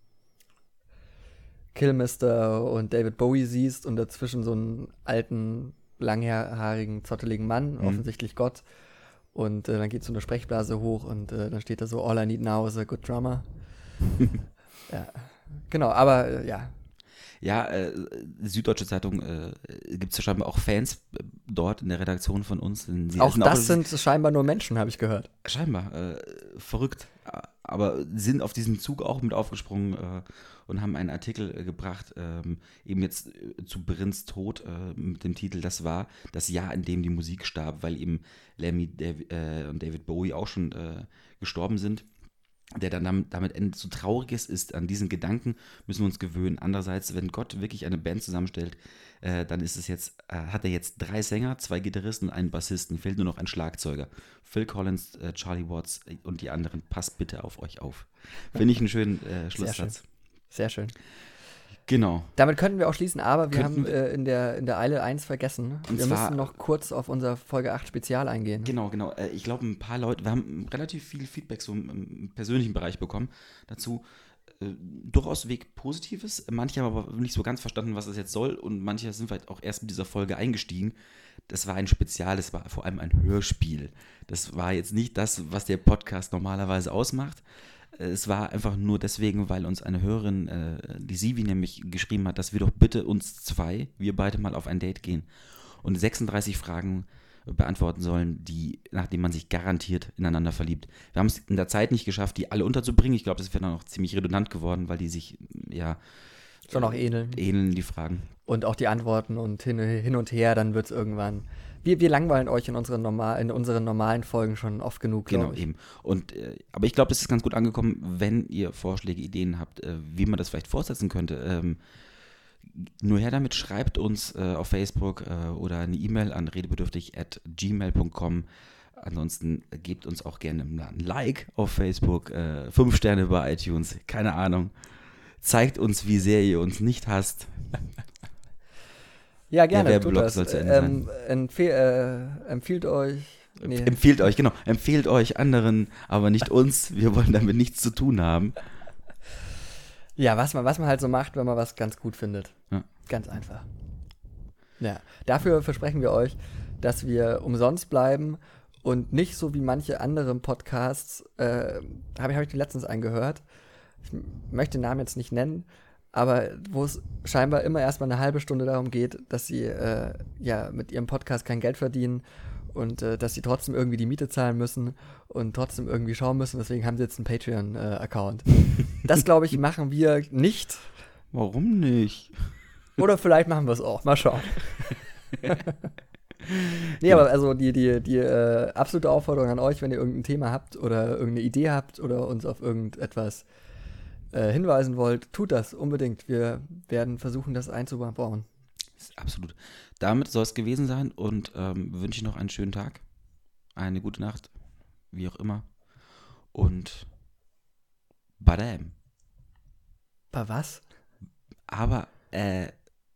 Killmister und David Bowie siehst und dazwischen so einen alten, langhaarigen, zotteligen Mann, mhm. offensichtlich Gott. Und äh, dann geht so eine Sprechblase hoch und äh, dann steht da so, All I need now is a good drummer. ja, genau, aber äh, ja, ja, äh, Süddeutsche Zeitung äh, gibt es ja scheinbar auch Fans äh, dort in der Redaktion von uns. auch das auch, sind scheinbar nur Menschen, habe ich gehört. Scheinbar, äh, verrückt. Aber sind auf diesen Zug auch mit aufgesprungen äh, und haben einen Artikel äh, gebracht, ähm, eben jetzt äh, zu Brinns Tod mit dem Titel Das war das Jahr, in dem die Musik starb, weil eben Lemmy Dav und David Bowie auch schon gestorben sind der dann damit endet, so traurig ist, ist, an diesen Gedanken müssen wir uns gewöhnen. Andererseits, wenn Gott wirklich eine Band zusammenstellt, äh, dann ist es jetzt, äh, hat er jetzt drei Sänger, zwei Gitarristen und einen Bassisten, fehlt nur noch ein Schlagzeuger. Phil Collins, äh, Charlie Watts und die anderen, passt bitte auf euch auf. Finde ich einen schönen äh, Schlusssatz. Sehr schön. Sehr schön. Genau. Damit könnten wir auch schließen, aber wir haben äh, in, der, in der Eile eins vergessen. Und wir zwar, müssen noch kurz auf unser Folge 8 Spezial eingehen. Genau, genau. Äh, ich glaube, ein paar Leute, wir haben relativ viel Feedback so im, persönlichen Bereich bekommen dazu. Äh, durchaus Weg Positives. Manche haben aber nicht so ganz verstanden, was das jetzt soll. Und manche sind vielleicht auch erst mit dieser Folge eingestiegen. Das war ein Spezial, das war vor allem ein Hörspiel. Das war jetzt nicht das, was der Podcast normalerweise ausmacht es war einfach nur deswegen, weil uns eine Hörerin, äh, die Sivi nämlich geschrieben hat, dass wir doch bitte uns zwei, wir beide mal auf ein Date gehen und 36 Fragen beantworten sollen, die, nachdem man sich garantiert ineinander verliebt. Wir haben es in der Zeit nicht geschafft, die alle unterzubringen. Ich glaube, das wäre dann auch ziemlich redundant geworden, weil die sich, ja, schon auch ähneln. Ähneln die Fragen. Und auch die Antworten und hin, hin und her, dann wird es irgendwann wir, wir langweilen euch in unseren, normal, in unseren normalen Folgen schon oft genug. Genau, ich. eben. Und, äh, aber ich glaube, das ist ganz gut angekommen, wenn ihr Vorschläge, Ideen habt, äh, wie man das vielleicht fortsetzen könnte. Ähm, nur her damit, schreibt uns äh, auf Facebook äh, oder eine E-Mail an redebedürftig at gmail.com. Ansonsten gebt uns auch gerne ein Like auf Facebook, äh, fünf Sterne bei iTunes, keine Ahnung. Zeigt uns, wie sehr ihr uns nicht hasst. Ja, gerne. Der Werbeblock soll zu Ende ähm, empfehl, äh, empfiehlt euch. Nee. Empfiehlt euch, genau. Empfehlt euch anderen, aber nicht uns. Wir wollen damit nichts zu tun haben. Ja, was man, was man halt so macht, wenn man was ganz gut findet. Ja. Ganz einfach. Ja, dafür versprechen wir euch, dass wir umsonst bleiben und nicht so wie manche anderen Podcasts, äh, habe ich, hab ich letztens eingehört. Ich möchte den Namen jetzt nicht nennen, aber wo es scheinbar immer erstmal eine halbe Stunde darum geht, dass sie äh, ja mit ihrem Podcast kein Geld verdienen und äh, dass sie trotzdem irgendwie die Miete zahlen müssen und trotzdem irgendwie schauen müssen. Deswegen haben sie jetzt einen Patreon-Account. das, glaube ich, machen wir nicht. Warum nicht? Oder vielleicht machen wir es auch. Mal schauen. nee, aber also die, die, die äh, absolute Aufforderung an euch, wenn ihr irgendein Thema habt oder irgendeine Idee habt oder uns auf irgendetwas äh, hinweisen wollt, tut das unbedingt. Wir werden versuchen, das einzubauen. Absolut. Damit soll es gewesen sein und ähm, wünsche ich noch einen schönen Tag, eine gute Nacht, wie auch immer. Und badam. Bei was? Aber, äh,